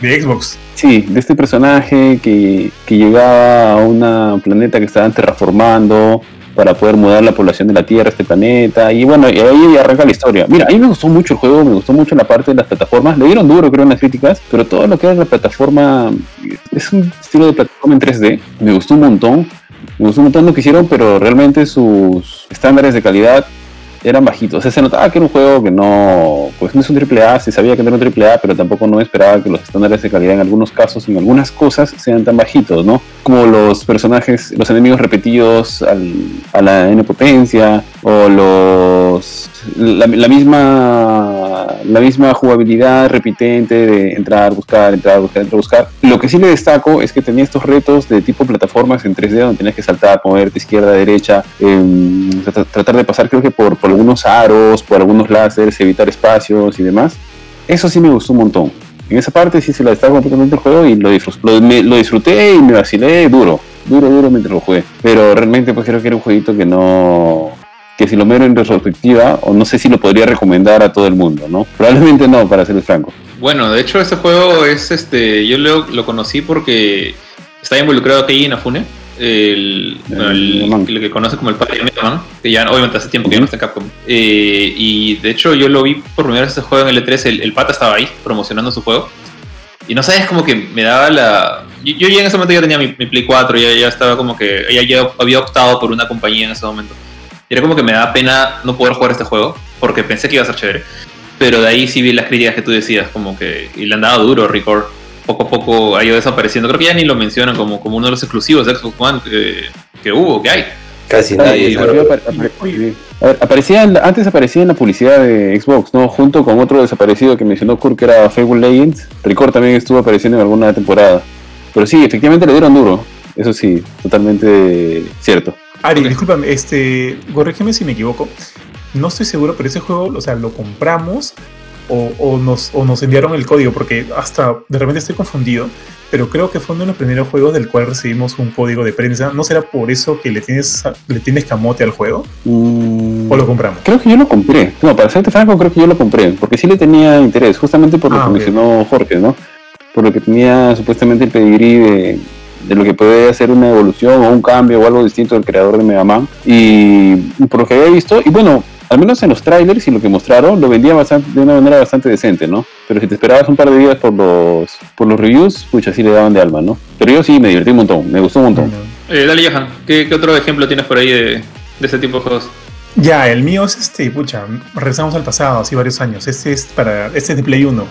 Speaker 1: sí, de Xbox.
Speaker 3: Sí, de este personaje que, que llegaba a un planeta que estaban terraformando para poder mudar la población de la Tierra este planeta. Y bueno, y ahí arranca la historia. Mira, a mí me gustó mucho el juego, me gustó mucho la parte de las plataformas. Le dieron duro, creo, en las críticas, pero todo lo que era la plataforma es un estilo de plataforma en 3D. Me gustó un montón. Me gustó un montón lo que hicieron, pero realmente sus estándares de calidad eran bajitos. O sea, se notaba que era un juego que no, pues no es un triple A, se sabía que no era un triple A, pero tampoco no esperaba que los estándares de calidad en algunos casos, en algunas cosas, sean tan bajitos, ¿no? Como los personajes, los enemigos repetidos a la N potencia, o los la, misma la misma jugabilidad repitente de entrar, buscar, entrar, buscar, entrar, buscar. Lo que sí le destaco es que tenía estos retos de tipo plataformas en 3D donde tenías que saltar, moverte izquierda, derecha, em, tra- tratar de pasar creo que por algunos aros, por algunos láseres, evitar espacios y demás. Eso sí me gustó un montón. En esa parte sí se la destaco completamente el juego y lo, lo, me- lo disfruté y me vacilé duro, duro, duro mientras lo jugué. Pero realmente pues creo que era un jueguito que no, que si lo miro en retrospectiva, o no sé si lo podría recomendar a todo el mundo, ¿no? Probablemente no, para serles franco.
Speaker 2: Bueno, de hecho, ese juego es este. Yo lo, lo conocí porque está involucrado Keiji Inafune, el, bueno, el-
Speaker 3: Mega Man.
Speaker 2: el que conoce como el padre de Mega que ya obviamente hace tiempo que ya no está en Capcom. Eh, y de hecho, yo lo vi por primera vez ese juego en el E3. El, el pata estaba ahí promocionando su juego. Y no sabes, como que me daba la. Yo, yo ya en ese momento ya tenía mi, mi Play 4, ya, ya estaba como que. Ya, ya había optado por una compañía en ese momento. Y era como que me daba pena no poder jugar este juego, porque pensé que iba a ser chévere. Pero de ahí sí vi las críticas que tú decías, como que. Y le han dado duro, Record. Poco a poco ha ido desapareciendo. Creo que ya ni lo mencionan como, como uno de los exclusivos de Xbox One que, que hubo, que hay.
Speaker 4: Casi nadie
Speaker 3: apare- apare- ver, aparecía en la- antes aparecía en la publicidad de Xbox, ¿no? Junto con otro desaparecido que mencionó Kurt, que era Fable Legends. Record también estuvo apareciendo en alguna temporada. Pero sí, efectivamente le dieron duro. Eso sí, totalmente cierto.
Speaker 1: Ari, discúlpame, este, corrígeme si me equivoco. No estoy seguro, pero ese juego, o sea, lo compramos o, o nos, o nos enviaron el código, porque hasta de repente estoy confundido, pero creo que fue uno de los primeros juegos del cual recibimos un código de prensa. ¿No será por eso que le tienes, le tienes camote al juego?
Speaker 3: Mm,
Speaker 1: ¿O lo compramos?
Speaker 3: Creo que yo lo compré. No, para serte franco, creo que yo lo compré. Porque sí le tenía interés, justamente por lo
Speaker 1: Ah,
Speaker 3: que mencionó Jorge, ¿no? Por lo que tenía supuestamente el pedigrí de, de lo que puede hacer una evolución o un cambio o algo distinto del creador de Mega Man. Y por lo que había visto, y bueno, al menos en los trailers y lo que mostraron, lo vendían bastante, de una manera bastante decente, ¿no? Pero si te esperabas un par de días por los, por los reviews, pucha, sí le daban de alma, ¿no? Pero yo sí me divertí un montón, me gustó un montón.
Speaker 2: Eh, dale, Johan, ¿qué, qué otro ejemplo tienes por ahí de, de ese tipo de juegos?
Speaker 1: Ya, el mío es este, pucha, regresamos al pasado, así varios años. Este es para, este es de Play 1.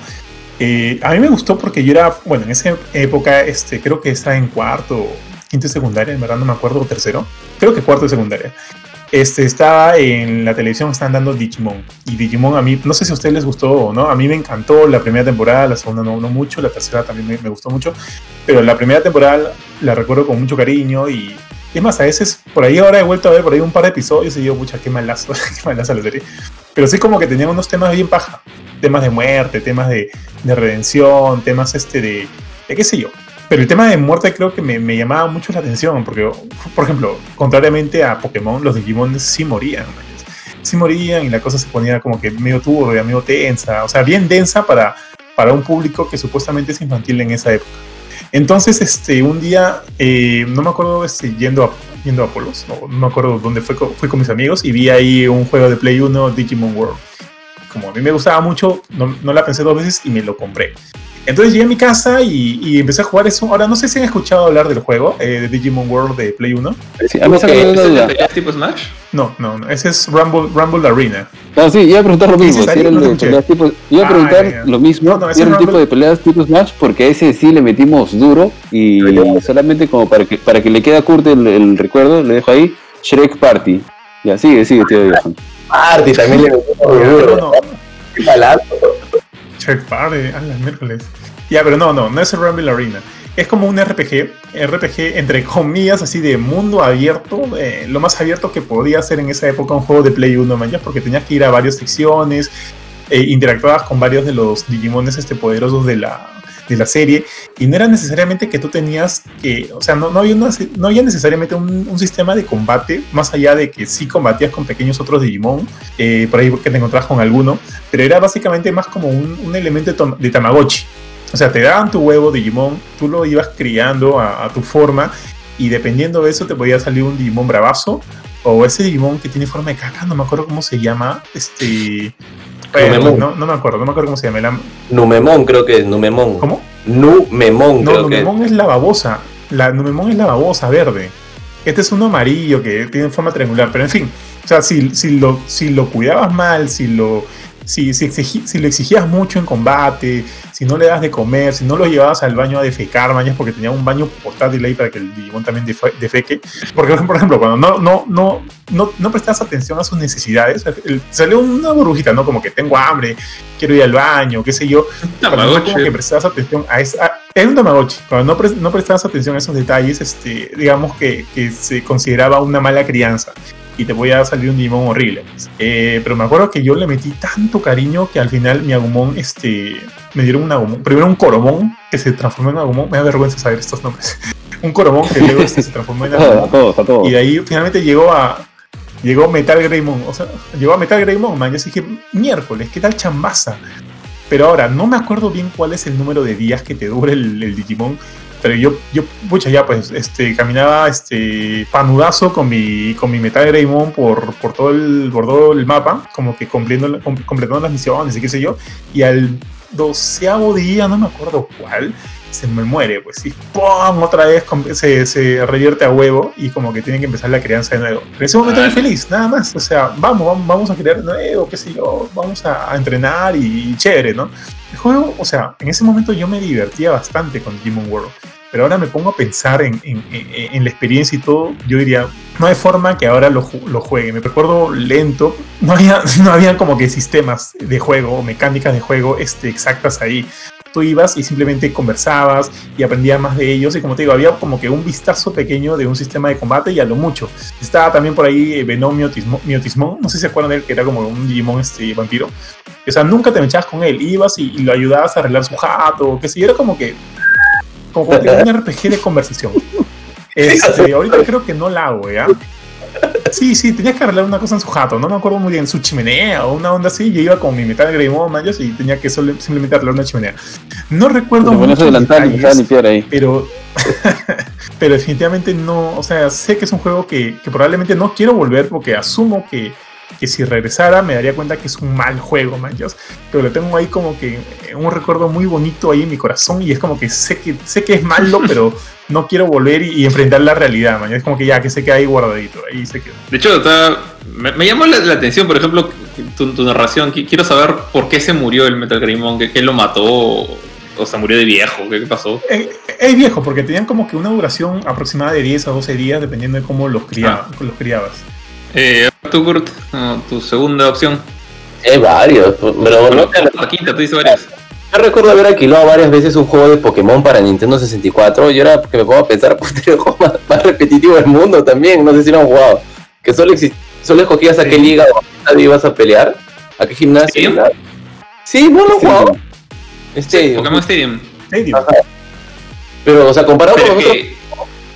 Speaker 1: Eh, a mí me gustó porque yo era, bueno, en esa época, este, creo que estaba en cuarto, quinto de secundaria, en verdad no me acuerdo, o tercero. Creo que cuarto de secundaria. Este, estaba en la televisión, estaban dando Digimon. Y Digimon a mí, no sé si a ustedes les gustó o no, a mí me encantó la primera temporada, la segunda no, no mucho, la tercera también me, gustó mucho. Pero la primera temporada la recuerdo con mucho cariño y es más, a veces por ahí ahora he vuelto a ver por ahí un par de episodios y digo, pucha, qué malazo, qué malazo la serie. Pero sí como que tenía unos temas bien paja. Temas de muerte, temas de, de redención, temas este de, de qué sé yo. Pero el tema de muerte creo que me, me, llamaba mucho la atención, porque, por ejemplo, contrariamente a Pokémon, los Digimon sí morían. Sí morían y la cosa se ponía como que medio turbia, medio tensa, o sea, bien densa para, para un público que supuestamente es infantil en esa época. Entonces, este, un día, eh, no me acuerdo, este, yendo a, yendo a Polos, no, no, me acuerdo dónde fue, fui con mis amigos y vi ahí un juego de Play 1, Digimon World. Como a mí me gustaba mucho, no, no la pensé dos veces y me lo compré. Entonces llegué a mi casa y, y, empecé a jugar eso. Ahora, no sé si han escuchado hablar del juego eh, de Digimon World de Play 1.
Speaker 3: Sí, a mí
Speaker 2: ¿Es el tipo Smash?
Speaker 1: No, no, no, ese es Rumble, Rumble Arena.
Speaker 3: No, sí, iba a preguntar lo mismo. Si era el de peleas tipo, iba a preguntar ah, lo mismo. No, no, si era el tipo de peleas tipo Smash, porque a ese sí le metimos duro y solamente como para que, para que le quede a Kurt el, el recuerdo, le dejo ahí Shrek Party. Ya, sigue, sigue, tío.
Speaker 4: Party también le metimos duro. No, no.
Speaker 1: Shrek Party, a las miércoles. Ya, pero no, no, no es el Rumble Arena. Es como un RPG, RPG entre comillas, así de mundo abierto, lo más abierto que podía ser en esa época un juego de Play 1, man, porque tenías que ir a varias secciones, eh, interactuabas con varios de los Digimones este, poderosos de la, de la serie, y no era necesariamente que tú tenías que, o sea, no, no, había, una, no había necesariamente un, un, sistema de combate, más allá de que sí combatías con pequeños otros Digimon, eh, por ahí que te encontrabas con alguno, pero era básicamente más como un, un elemento de, de Tamagotchi. O sea, te daban tu huevo Digimon, tú lo ibas criando a, a, tu forma y dependiendo de eso te podía salir un Digimon bravazo o ese Digimon que tiene forma de caca, no me acuerdo cómo se llama, este...
Speaker 4: Numemon.
Speaker 1: No, no me acuerdo, no me acuerdo cómo se llama. La...
Speaker 4: Numemon creo que es, Numemon.
Speaker 1: ¿Cómo?
Speaker 4: Numemon
Speaker 1: no,
Speaker 4: creo
Speaker 1: Numemon
Speaker 4: que
Speaker 1: es la babosa, la Numemon es la babosa verde. Este es uno amarillo que tiene forma triangular, pero en fin, o sea, si, si, lo, si lo cuidabas mal, si lo si, si, si, lo exigías mucho en combate, si no le das de comer, si no lo llevabas al baño a defecar, mañas, porque tenía un baño portátil ahí para que el Digimon también defeque. Porque, por ejemplo, cuando no, no, no, no, no prestas atención a sus necesidades, salió una burbujita, ¿no? Como que tengo hambre, quiero ir al baño, qué sé yo. Cuando no como que prestas atención a esa. Es un Tamagotchi. Cuando no, pre, no prestabas atención a esos detalles, este, digamos que, que se consideraba una mala crianza y te voy a salir un Digimon horrible. Eh, pero me acuerdo que yo le metí tanto cariño que al final mi Agumon, este, me dieron un Agumon, primero un Coromon que se transformó en Agumon, me da vergüenza saber estos nombres. un Coromon que luego este, se transformó en Agumon.
Speaker 3: a todos, a todos.
Speaker 1: Y de ahí finalmente llegó a llegó Metal Greymon, o sea, llegó a Metal Greymon, man, yo dije, miércoles, ¿qué tal chambaza? Pero ahora, no me acuerdo bien cuál es el número de días que te dura el, el Digimon, pero yo, yo, pucha, ya pues, este, caminaba, este, panudazo con mi, con mi Metal Greymon por, por todo el, por todo el mapa, como que cumpliendo, completando las misiones y qué sé yo, y al doceavo día, no me acuerdo cuál, se me muere, pues, y ¡pum! otra vez se, se revierte a huevo y como que tienen que empezar la crianza de nuevo. En ese momento estoy feliz, nada más, o sea, vamos, vamos, vamos a criar de nuevo, qué sé yo, vamos a, a entrenar y, y, chévere, ¿no? El juego, o sea, en ese momento yo me divertía bastante con Digimon World, pero ahora me pongo a pensar en, la experiencia y todo, yo diría, no hay forma que ahora lo, lo juegue. Me recuerdo lento, no había, no había como que sistemas de juego, mecánicas de juego este, exactas ahí. Tú ibas y simplemente conversabas y aprendías más de ellos y como te digo, había como que un vistazo pequeño de un sistema de combate y a lo mucho. Estaba también por ahí Venom Miotismon, Miotismon no sé si se acuerdan de él, que era como un Digimon este, vampiro. O sea, nunca te echabas con él, ibas y, y lo ayudabas a arreglar su jato, que sé, era como que como un RPG de conversación. Este, ahorita creo que no la hago, ¿ya? Sí, sí, tenías que arreglar una cosa en su jato, no me acuerdo muy bien, su chimenea o una onda así. Yo iba con mi Metal Greymon Mayos y tenía que solo, simplemente arreglar una chimenea. No recuerdo mucho detalles,
Speaker 3: ahí.
Speaker 1: pero pero definitivamente no, o sea, sé que es un juego que, que probablemente no quiero volver porque asumo que que si regresara me daría cuenta que es un mal juego, man. Pero lo tengo ahí como que un recuerdo muy bonito ahí en mi corazón y es como que sé que, sé que es malo, pero no quiero volver y, enfrentar la realidad, man. Es como que ya, que se queda ahí guardadito, ahí se quedó.
Speaker 2: De hecho, me, llamó la, atención, por ejemplo, tu, narración. Quiero saber por qué se murió el Metal Grimón, que, lo mató o se murió de viejo? ¿Qué, pasó?
Speaker 1: Eh, es, viejo, porque tenían como que una duración aproximada de 10 a 12 días, dependiendo de cómo los, criaba, ah. los criabas.
Speaker 2: Eh, tú, Kurt, tu segunda opción.
Speaker 4: Hay varios, pero no,
Speaker 2: la quinta, tú dices varias.
Speaker 4: Yo recuerdo haber alquilado varias veces un juego de Pokémon para Nintendo 64 y ahora que me pongo a pensar, pues el juego más, repetitivo del mundo también, no sé si lo han jugado. Que solo, solo escogías a qué liga o ibas a pelear, a qué gimnasio. Sí, no lo he jugado.
Speaker 2: Stadium. Pokémon Stadium. Stadium.
Speaker 4: Pero, o sea, comparado con los otros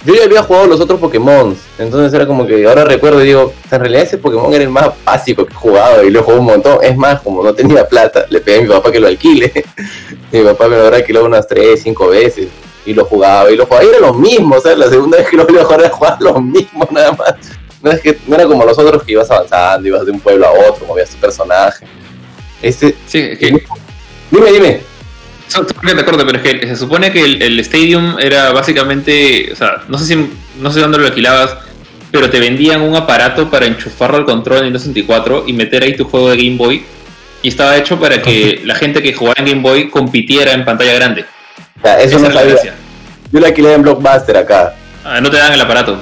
Speaker 4: yo ya había jugado los otros Pokémon, entonces era como que ahora recuerdo y digo, en realidad ese Pokémon era el más básico que he jugado y lo jugué un montón. Es más, como no tenía plata, le pedí a mi papá que lo alquile. mi papá me lo habrá alquilado unas 3, 5 veces y lo jugaba y lo jugaba y era lo mismo, o sea, la segunda vez que lo volví a jugar era jugar lo mismo nada más. No, es que, no era como los otros que ibas avanzando, ibas de un pueblo a otro, movías tu personaje. Este,
Speaker 2: sí, es que...
Speaker 4: Dime, dime
Speaker 2: te acuerdo, pero es que se supone que el, Stadium era básicamente, o sea, no sé si no sé dónde lo alquilabas, pero te vendían un aparato para enchufarlo al control en Nintendo 64 y meter ahí tu juego de Game Boy. Y estaba hecho para que la gente que jugaba en Game Boy compitiera en pantalla grande.
Speaker 4: eso no sabía. Yo lo alquilé en Blockbuster acá.
Speaker 2: Ah, no te dan el aparato.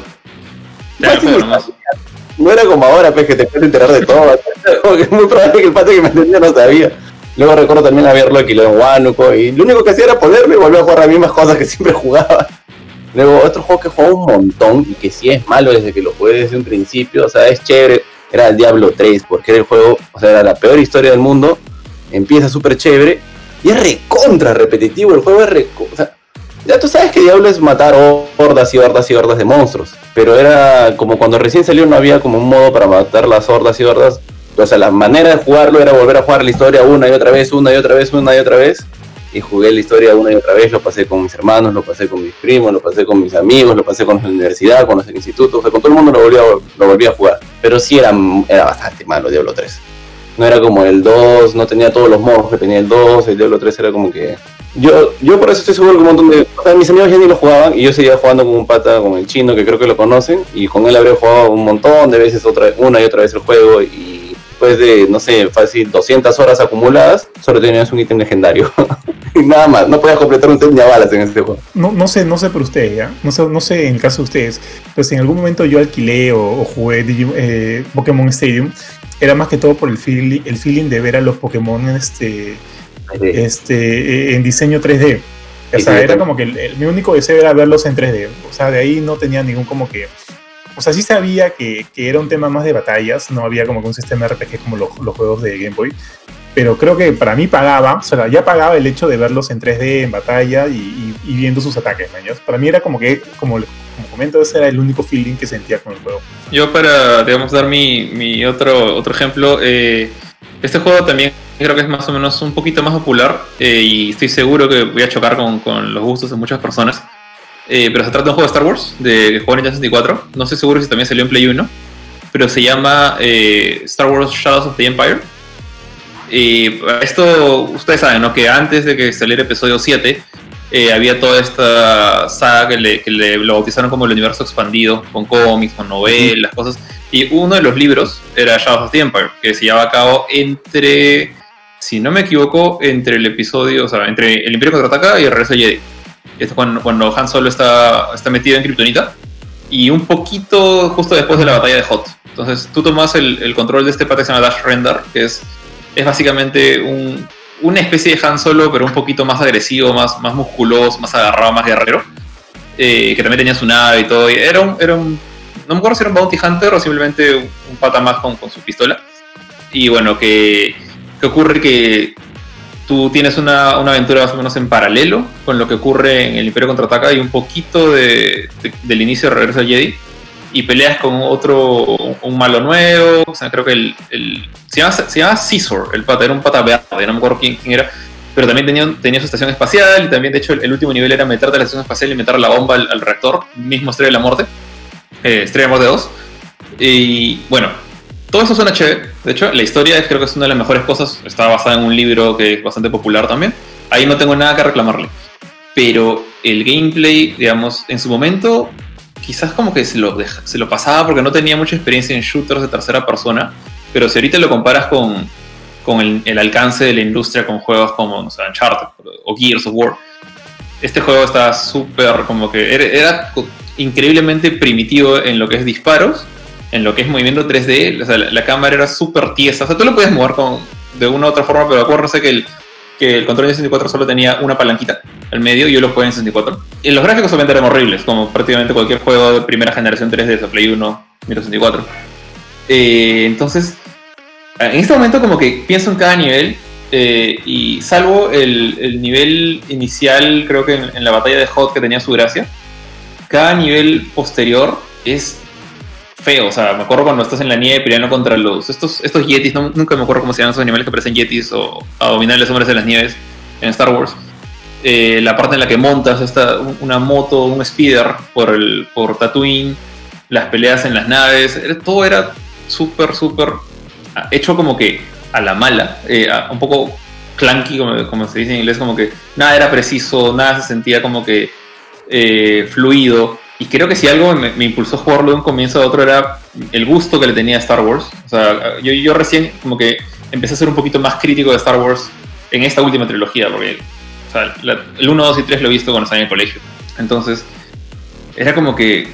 Speaker 4: no era como ahora, pues, que te puedes enterar de todo. es muy probable que el pata que me entendía no sabía. Luego recuerdo también haberlo alquilado en Huánuco y lo único que hacía era ponerme y volver a jugar las mismas cosas que siempre jugaba. Luego otro juego que jugaba un montón y que sí es malo desde que lo jugué desde un principio, o sea, es chévere, era el Diablo 3, porque era el juego, o sea, era la peor historia del mundo, empieza súper chévere y es recontra repetitivo, el juego es recontra... O sea, ya tú sabes que Diablo es matar hordas y hordas y hordas de monstruos, pero era como cuando recién salió no había como un modo para matar las hordas y hordas o sea, la manera de jugarlo era volver a jugar la historia una y otra vez, una y otra vez, una y otra vez. Y jugué la historia una y otra vez, lo pasé con mis hermanos, lo pasé con mis primos, lo pasé con mis amigos, lo pasé con la universidad, con los institutos, o sea, con todo el mundo lo volví a, lo volví a jugar. Pero sí era, era bastante malo Diablo 3. No era como el 2, no tenía todos los modos que tenía el 2, el Diablo 3 era como que... Yo, yo por eso estoy seguro que un montón de... O sea, mis amigos ya ni lo jugaban y yo seguía jugando con un pata, con el chino, que creo que lo conocen, y con él habría jugado un montón de veces, otra, una y otra vez el juego, después de, no sé, fácil 200 horas acumuladas, solo tenías un ítem legendario. y nada más, no podías completar un set ni balas en este juego.
Speaker 1: No, no sé, no sé por ustedes, ¿ya? No sé, no sé en el caso de ustedes, pero si en algún momento yo alquilé o, jugué eh, Pokémon Stadium, era más que todo por el feeling, el feeling de ver a los Pokémon este, este, en diseño 3D. O sea, era como que mi único deseo era verlos en 3D. O sea, de ahí no tenía ningún como que o sea, sí sabía que, era un tema más de batallas, no había como que un sistema RPG como los, juegos de Game Boy, pero creo que para mí pagaba, o sea, ya pagaba el hecho de verlos en 3D, en batalla y, viendo sus ataques, Para mí era como que, como, como comento, ese era el único feeling que sentía con el juego.
Speaker 2: Yo para, digamos, dar mi, otro, otro ejemplo, eh, este juego también creo que es más o menos un poquito más popular eh, y estoy seguro que voy a chocar con, con los gustos de muchas personas. Eh, pero se trata de un juego de Star Wars, de juego en 64. No estoy seguro si también salió en Play 1, pero se llama eh, Star Wars Shadows of the Empire. Y esto, ustedes saben, ¿no? Que antes de que saliera episodio 7, eh, había toda esta saga que le, que lo bautizaron como el universo expandido, con cómics, con novelas, cosas. Y uno de los libros era Shadows of the Empire, que se llevaba a cabo entre, si no me equivoco, entre el episodio, o sea, entre el Imperio Contraataca y el Regreso de Jedi es cuando, cuando Han Solo está, está metido en Kryptonita, y un poquito justo después de la batalla de Hot. Entonces tú tomas el, el control de este pata que se llama Dash Render, que es, es básicamente un, una especie de Han Solo, pero un poquito más agresivo, más, más musculoso, más agarrado, más guerrero, eh, que también tenía su nave y todo. Y era un, era un, no me acuerdo si era un Bounty Hunter o simplemente un, pata más con, con, su pistola. Y bueno, que, que ocurre que tú tienes una, aventura más o menos en paralelo con lo que ocurre en el Imperio Contraataca y un poquito de, del inicio de Regreso al Jedi y peleas con otro, un malo nuevo, o sea, creo que el, se, llama, se llama Caesar, el pata, era un pata verde, no me acuerdo quién, quién era, pero también tenía, tenía su estación espacial y también de hecho el, último nivel era meterte a la estación espacial y meter la bomba al, reactor, mismo Estrella de la Muerte, eh, Estrella de la Muerte 2, y bueno, todo eso suena chévere. De hecho, la historia creo que es una de las mejores cosas. Está basada en un libro que es bastante popular también. Ahí no tengo nada que reclamarle. Pero el gameplay, digamos, en su momento, quizás como que se lo, se lo pasaba porque no tenía mucha experiencia en shooters de tercera persona. Pero si ahorita lo comparas con, con el, alcance de la industria con juegos como, no sé, Uncharted o Gears of War, este juego está súper como que era, increíblemente primitivo en lo que es disparos, en lo que es movimiento 3D, o sea, la, cámara era súper tiesa, o sea, tú lo puedes mover con, de una u otra forma, pero acuérdense que el, que el control de 64 solo tenía una palanquita al medio y yo lo jugué en 64. Y los gráficos obviamente eran horribles, como prácticamente cualquier juego de primera generación 3D, de Play 1, 64. Eh, entonces, en este momento como que pienso en cada nivel eh, y salvo el, nivel inicial, creo que en, la batalla de Hot que tenía su gracia, cada nivel posterior es feo. O sea, me acuerdo cuando estás en la nieve peleando contra los. Estos, estos yetis, nunca me acuerdo cómo se llaman esos animales que parecen yetis o abominables hombres de las nieves en Star Wars. Eh, la parte en la que montas esta, una moto, un speeder por, el, por Tatooine, las peleas en las naves, todo era súper, súper hecho como que a la mala, eh, un poco clunky, como, se dice en inglés, como que nada era preciso, nada se sentía como que eh, fluido. Y creo que si algo me, impulsó a jugarlo de un comienzo a otro era el gusto que le tenía a Star Wars. O sea, yo, yo recién como que empecé a ser un poquito más crítico de Star Wars en esta última trilogía, porque el 1, 2 y 3 lo he visto cuando estaba en el colegio. Entonces, era como que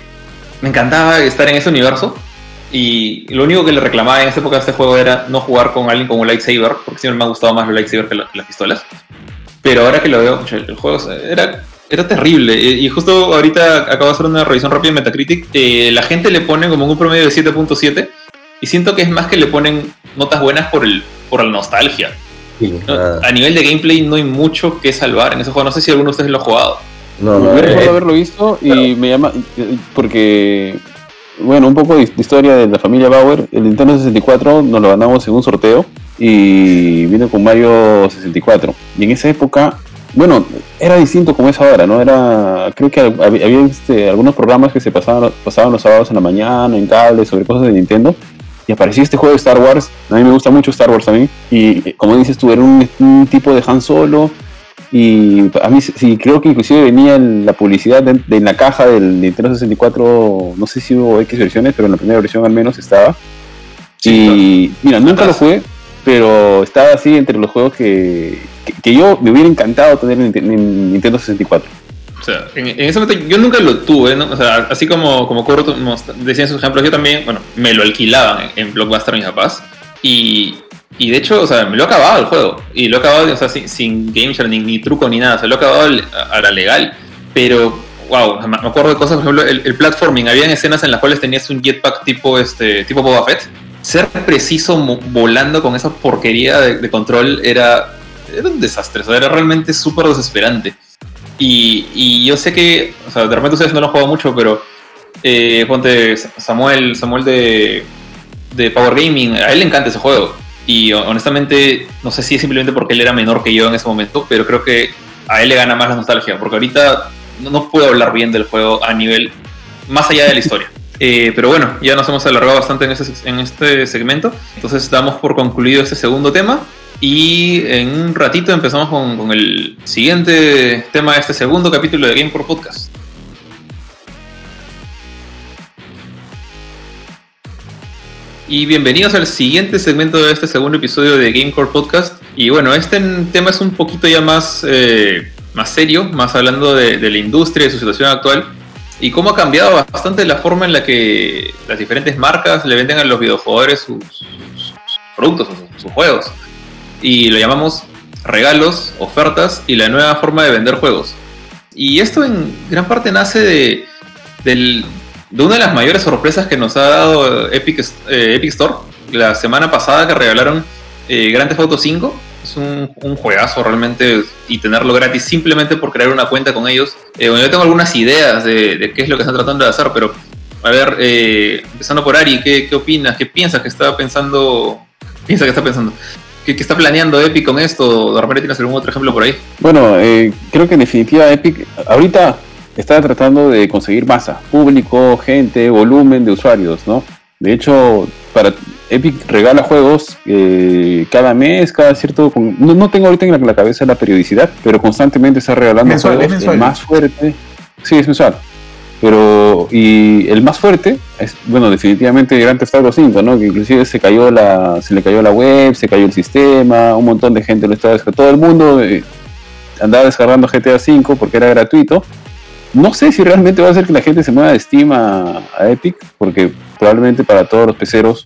Speaker 2: me encantaba estar en ese universo y lo único que le reclamaba en esa época de este juego era no jugar con alguien con un lightsaber, porque siempre me ha gustado más los lightsabers que, las pistolas. Pero ahora que lo veo, el juego era, era terrible. Y justo ahorita acabo de hacer una revisión rápida en Metacritic. Eh, la gente le pone como un promedio de 7.7 y siento que es más que le ponen notas buenas por, el, por la nostalgia. A nivel de gameplay no hay mucho que salvar en ese juego. No sé si alguno de ustedes lo ha jugado.
Speaker 3: No, no, recuerdo eh, haberlo visto y me llama porque bueno, un poco de historia de la familia Bauer. El Nintendo 64 nos lo ganamos en un sorteo y vino con Mario 64. Y en esa época, bueno, era distinto como es ahora, ¿no? Era, creo que había, este, algunos programas que se pasaban, pasaban los sábados en la mañana, en cable, sobre cosas de Nintendo. Y aparecía este juego de Star Wars. A mí me gusta mucho Star Wars a mí. Y como dices tú, era un, un tipo de Han Solo y a mí sí, creo que inclusive venía la publicidad de, en la caja del Nintendo 64, no sé si hubo X versiones, pero en la primera versión al menos estaba. y mira, nunca lo jugué, pero estaba así entre los juegos que, que, yo me hubiera encantado tener en, Nintendo 64.
Speaker 2: O sea, en, ese momento yo nunca lo tuve, ¿no? O sea, así como, como decía en sus ejemplos, yo también, bueno, me lo alquilaban en, Blockbuster mis papás. Y, y de hecho, o sea, me lo he acabado el juego. Y lo he acabado, o sea, sin, sin game ni, ni, truco ni nada. O sea, lo he acabado a la legal. Pero, wow, me acuerdo de cosas, por ejemplo, el, platforming. Habían escenas en las cuales tenías un jetpack tipo, este, tipo Boba Fett. Ser preciso volando con esa porquería de, control era, era un desastre. O sea, era realmente súper desesperante. Y, yo sé que, o sea, de repente ustedes no lo han jugado mucho, pero eh, ponte Samuel, Samuel de, de Power Gaming, a él le encanta ese juego y honestamente, no sé si es simplemente porque él era menor que yo en ese momento, pero creo que a él le gana más la nostalgia, porque ahorita no, puedo hablar bien del juego a nivel más allá de la historia. Eh, pero bueno, ya nos hemos alargado bastante en, en este segmento, entonces damos por concluido este segundo tema y en un ratito empezamos con, el siguiente tema de este segundo capítulo de Game por Podcast. y bienvenidos al siguiente segmento de este segundo episodio de Gamecore Podcast. Y bueno, este tema es un poquito ya más, eh, más serio, más hablando de, la industria y su situación actual y cómo ha cambiado bastante la forma en la que las diferentes marcas le venden a los videojuegos sus, productos, sus, sus juegos. Y lo llamamos regalos, ofertas y la nueva forma de vender juegos. Y esto en gran parte nace de, de una de las mayores sorpresas que nos ha dado Epic, eh, Epic Store la semana pasada que regalaron eh, Grand Theft Auto 5. Es un, juegazo realmente y tenerlo gratis simplemente por crear una cuenta con ellos. Eh, bueno, yo tengo algunas ideas de, qué es lo que están tratando de hacer, pero a ver, eh, empezando por Ari, ¿qué, ¿qué, opinas? ¿Qué piensas que está pensando? Piensa que está pensando. ¿Qué, está planeando Epic con esto? ¿De tienes algún otro ejemplo por ahí?
Speaker 3: Bueno, creo que en definitiva Epic, ahorita está tratando de conseguir masa, público, gente, volumen de usuarios, ¿no? De hecho, para Epic regala juegos eh, cada mes, cada cierto... No, no tengo ahorita en la, cabeza la periodicidad, pero constantemente está regalando juegos. El más fuerte... Sí, es mensual. Pero, y el más fuerte es, bueno, definitivamente Grand Theft Auto 5, ¿no? Que inclusive se cayó la, se le cayó la web, se cayó el sistema, un montón de gente lo estaba descargando. Todo el mundo eh, andaba descargando GTA 5 porque era gratuito. No sé si realmente va a hacer que la gente se mueva de Steam a, Epic, porque probablemente para todos los peceros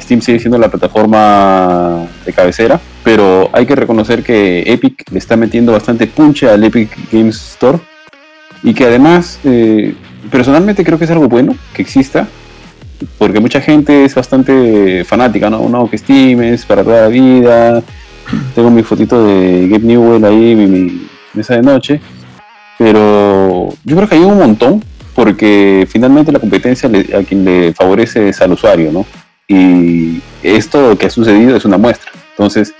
Speaker 3: Steam sigue siendo la plataforma de cabecera, pero hay que reconocer que Epic le está metiendo bastante punche al Epic Games Store y que además eh, personalmente creo que es algo bueno que exista, porque mucha gente es bastante fanática, ¿no? No, que Steam es para toda la vida. Tengo mi fotito de Gabe Newell ahí, mi, mi mesa de noche. Pero yo creo que hay un montón, porque finalmente la competencia a quien le favorece es al usuario, ¿no? Y esto que ha sucedido es una muestra. Entonces,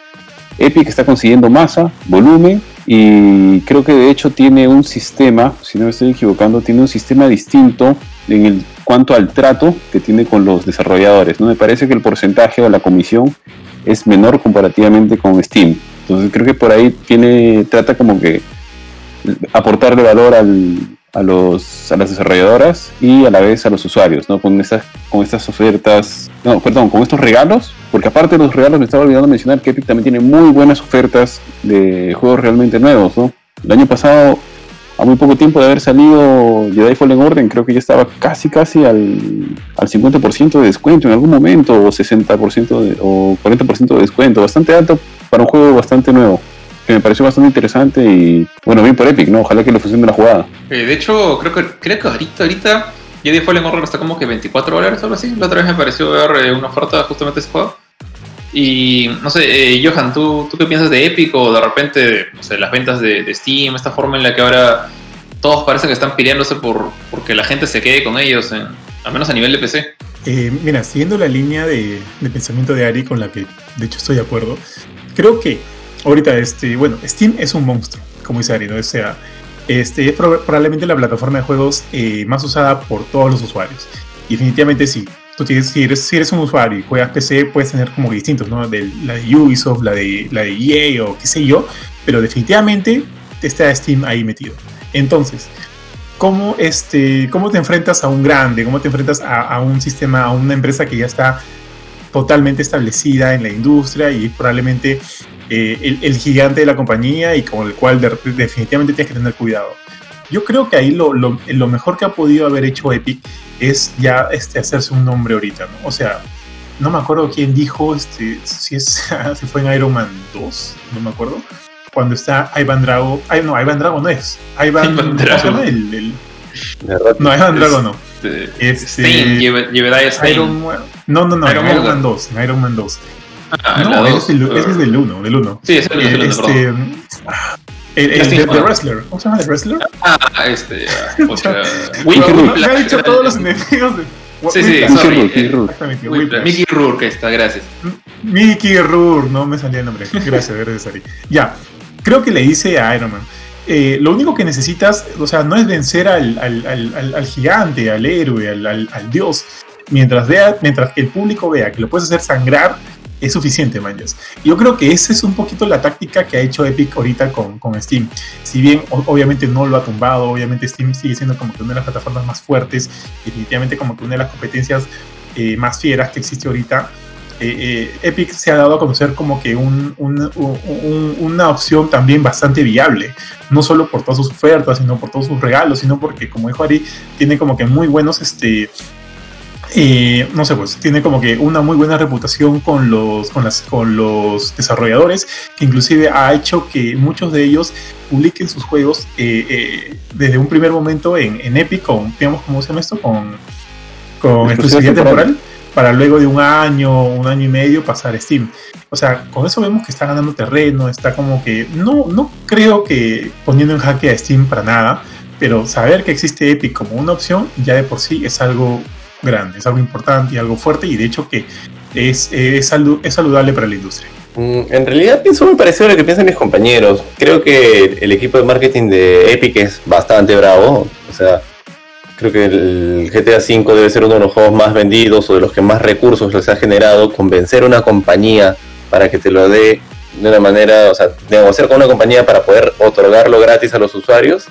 Speaker 3: Epic está consiguiendo masa, volumen y creo que de hecho tiene un sistema, si no me estoy equivocando, tiene un sistema distinto en el cuanto al trato que tiene con los desarrolladores. ¿no? Me parece que el porcentaje o la comisión es menor comparativamente con Steam. Entonces creo que por ahí tiene, trata como que aportarle valor al, a, los, a las desarrolladoras y a la vez a los usuarios, ¿no? Con estas, con estas ofertas, no, perdón, con estos regalos, porque aparte de los regalos me estaba olvidando mencionar que Epic también tiene muy buenas ofertas de juegos realmente nuevos, ¿no? El año pasado, a muy poco tiempo de haber salido Jedi Fallen Order, creo que ya estaba casi casi al, al 50% de descuento en algún momento, o 60% o 40% de descuento, bastante alto para un juego bastante nuevo que me pareció bastante interesante y bueno, bien por Epic, ¿no? Ojalá que le funcione la jugada.
Speaker 2: Eh, de hecho, creo que, creo que ahorita, ahorita Jedi Fallen Order está como que 24 dólares o algo así. La otra vez me pareció ver eh, una oferta justamente de ese juego. Y no sé, eh, Johan, ¿tú, ¿tú qué piensas de Epic o de repente, no sé, las ventas de, Steam, esta forma en la que ahora todos parecen que están peleándose por porque la gente se quede con ellos, al menos a nivel de PC?
Speaker 1: mira, siguiendo la línea de, de, pensamiento de Ari, con la que de hecho estoy de acuerdo, creo que ahorita, este, bueno, Steam es un monstruo, como dice Ari, ¿no? O sea, este, es probablemente la plataforma de juegos eh, más usada por todos los usuarios. Y definitivamente sí. Tú tienes, si, eres, si eres un usuario y juegas PC, puedes tener como distintos, ¿no? De, la de Ubisoft, la de, la de EA o qué sé yo, pero definitivamente está Steam ahí metido. Entonces, ¿cómo, este, cómo te enfrentas a un grande? ¿Cómo te enfrentas a, a un sistema, a una empresa que ya está totalmente establecida en la industria y probablemente eh, el, gigante de la compañía y con el cual definitivamente tienes que tener cuidado. Yo creo que ahí lo, lo, lo, mejor que ha podido haber hecho Epic es ya este, hacerse un nombre ahorita, ¿no? O sea, no me acuerdo quién dijo, este, si, es, si fue en Iron Man 2, no me acuerdo, cuando está Ivan Drago, ay, no, Ivan Drago no es, Ivan, Ivan Drago. El, el, no, Ivan Drago no.
Speaker 2: Este, este,
Speaker 1: Iron, no, no, no, Iron, Iron Man 2, Iron Man 2. Ah, no, ese es, el, ese es del 1, del 1.
Speaker 2: Sí, es el 1,
Speaker 1: este, el, el, de, de, Wrestler. ¿Cómo se llama The Wrestler?
Speaker 2: Ah, este.
Speaker 1: Me ha dicho todos los enemigos de.
Speaker 2: Sí, sí, sorry. Mickey Rourke. Mickey Rourke, está, gracias.
Speaker 1: Mickey Rourke, no me salía el nombre. Gracias, gracias, Ari. Ya, creo que le hice a Iron Man. Eh, lo único que necesitas, o sea, no es vencer al, al, al, al gigante, al héroe, al, al, dios. Mientras, vea, mientras que el público vea que lo puedes hacer sangrar, es suficiente, manches. Yo creo que esa es un poquito la táctica que ha hecho Epic ahorita con, con Steam. Si bien obviamente no lo ha tumbado, obviamente Steam sigue siendo como que una de las plataformas más fuertes, definitivamente como que una de las competencias eh, más fieras que existe ahorita. Eh, eh, Epic se ha dado a conocer como que un, un, un, una opción también bastante viable, no solo por todas sus ofertas, sino por todos sus regalos, sino porque, como dijo Ari, tiene como que muy buenos este, y no sé, pues tiene como que una muy buena reputación con los, con las, con los desarrolladores, que inclusive ha hecho que muchos de ellos publiquen sus juegos eh, eh, desde un primer momento en, en Epic, con, digamos, ¿cómo se llama esto? Con, con exclusividad temporal, para luego de un año, un año y medio pasar a Steam. O sea, con eso vemos que está ganando terreno, está como que, no, no creo que poniendo en jaque a Steam para nada, pero saber que existe Epic como una opción ya de por sí es algo grande, es algo importante y algo fuerte y de hecho que es, es, es saludable para la industria.
Speaker 4: Mm, en realidad pienso muy parecido a lo que piensan mis compañeros. Creo que el equipo de marketing de Epic es bastante bravo. O sea, Creo que el GTA V debe ser uno de los juegos más vendidos o de los que más recursos les ha generado. Convencer a una compañía para que te lo dé de una manera, o sea, negociar con una compañía para poder otorgarlo gratis a los usuarios,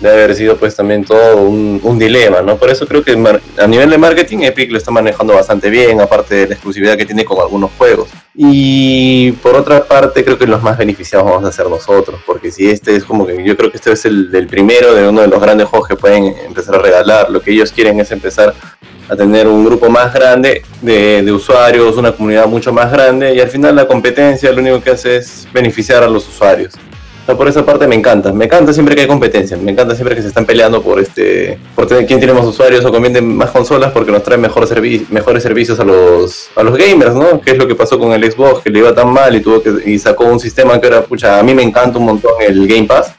Speaker 4: debe haber sido pues también todo un, dilema, ¿no? Por eso creo que a nivel de marketing Epic lo está manejando bastante bien, aparte de la exclusividad que tiene con algunos juegos. Y por otra parte creo que los más beneficiados vamos a ser nosotros, porque si este es como que yo creo que este es el primero de uno de los grandes juegos que pueden empezar a regalar, lo que ellos quieren es empezar a tener un grupo más grande de, de, usuarios, una comunidad mucho más grande y al final la competencia lo único que hace es beneficiar a los usuarios por esa parte me encanta. Me encanta siempre que hay competencia. Me encanta siempre que se están peleando por este por tener quién tiene más usuarios o conviene más consolas porque nos trae mejor mejores servicios a los a los gamers, ¿no? Que es lo que pasó con el Xbox, que le iba tan mal y tuvo que y sacó un sistema que era, pucha, a mí me encanta un montón el Game Pass.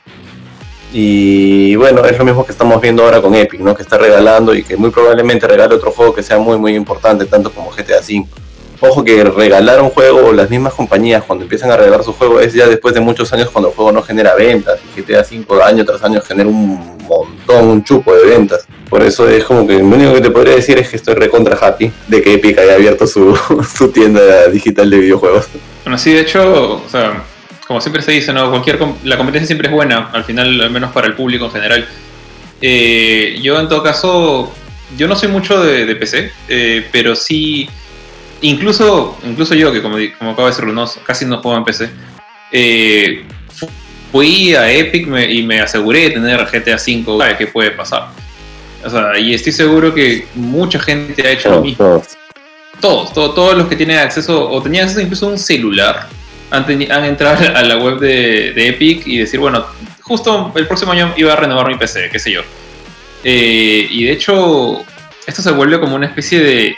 Speaker 4: Y bueno, es lo mismo que estamos viendo ahora con Epic, ¿no? Que está regalando y que muy probablemente regale otro juego que sea muy muy importante, tanto como GTA V. Ojo que regalar un juego las mismas compañías cuando empiezan a regalar su juego es ya después de muchos años cuando el juego no genera ventas. Y GTA 5 año tras año genera un montón, un chupo de ventas. Por eso es como que lo único que te podría decir es que estoy recontra happy de que Epic haya abierto su, su tienda digital de videojuegos.
Speaker 2: Bueno, sí, de hecho, o sea, como siempre se dice, ¿no? Cualquier la competencia siempre es buena, al final, al menos para el público en general. Eh, yo en todo caso, yo no soy mucho de, PC, eh, pero sí incluso, incluso yo, que como, como acabo de decirlo, no, casi no juego en PC, eh, fui a Epic y me aseguré de tener GTA V, ¿sabe qué puede pasar? O sea, y estoy seguro que mucha gente ha hecho lo mismo. Todos, todos, todos, los que tienen acceso, o tenían acceso incluso a un celular, han, han entrado a la web de, Epic y decir, bueno, justo el próximo año iba a renovar mi PC, qué sé yo. Eh, y de hecho, esto se vuelve como una especie de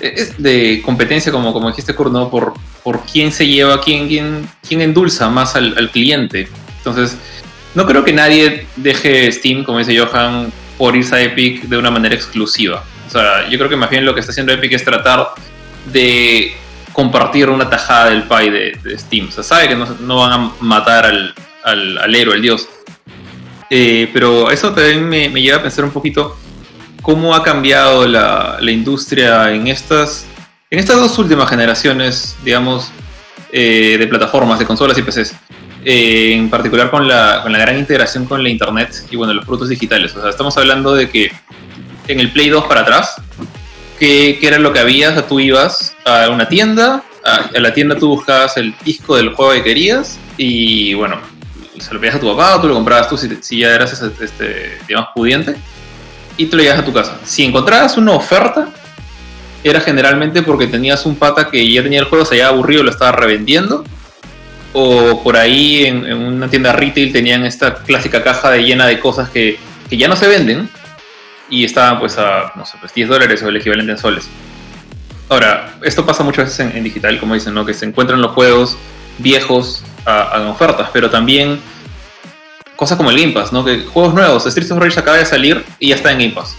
Speaker 2: es de competencia, como, como dijiste, Kurt, Por, por quién se lleva, quién, quién, quién endulza más al, cliente. Entonces, no creo que nadie deje Steam, como dice Johan, por irse a Epic de una manera exclusiva. O sea, yo creo que más bien lo que está haciendo Epic es tratar de compartir una tajada del pie de, Steam. O sea, sabe que no, van a matar al, al, héroe, al dios. Eh, pero eso también me, me lleva a pensar un poquito cómo ha cambiado la, industria en estas, en estas dos últimas generaciones, digamos, eh, de plataformas, de consolas y PCs. Eh, en particular con la, con la gran integración con la Internet y bueno, los productos digitales. O sea, estamos hablando de que en el Play 2 para atrás, ¿qué, era lo que había? O sea, tú ibas a una tienda, a, la tienda tú buscabas el disco del juego que querías y bueno, se lo pedías a tu papá tú lo comprabas tú si, si ya eras este, digamos, pudiente y te lo llevas a tu casa. Si encontrabas una oferta, era generalmente porque tenías un pata que ya tenía el juego, se había aburrido, lo estaba revendiendo. O por ahí en, una tienda retail tenían esta clásica caja de llena de cosas que, ya no se venden y estaban pues a, no sé, pues 10 dólares o el equivalente en soles. Ahora, esto pasa muchas veces en, digital, como dicen, ¿no? Que se encuentran los juegos viejos a ofertas, pero también cosas como el Game Pass, ¿no? Que juegos nuevos, Streets of Rage acaba de salir y ya está en Game Pass.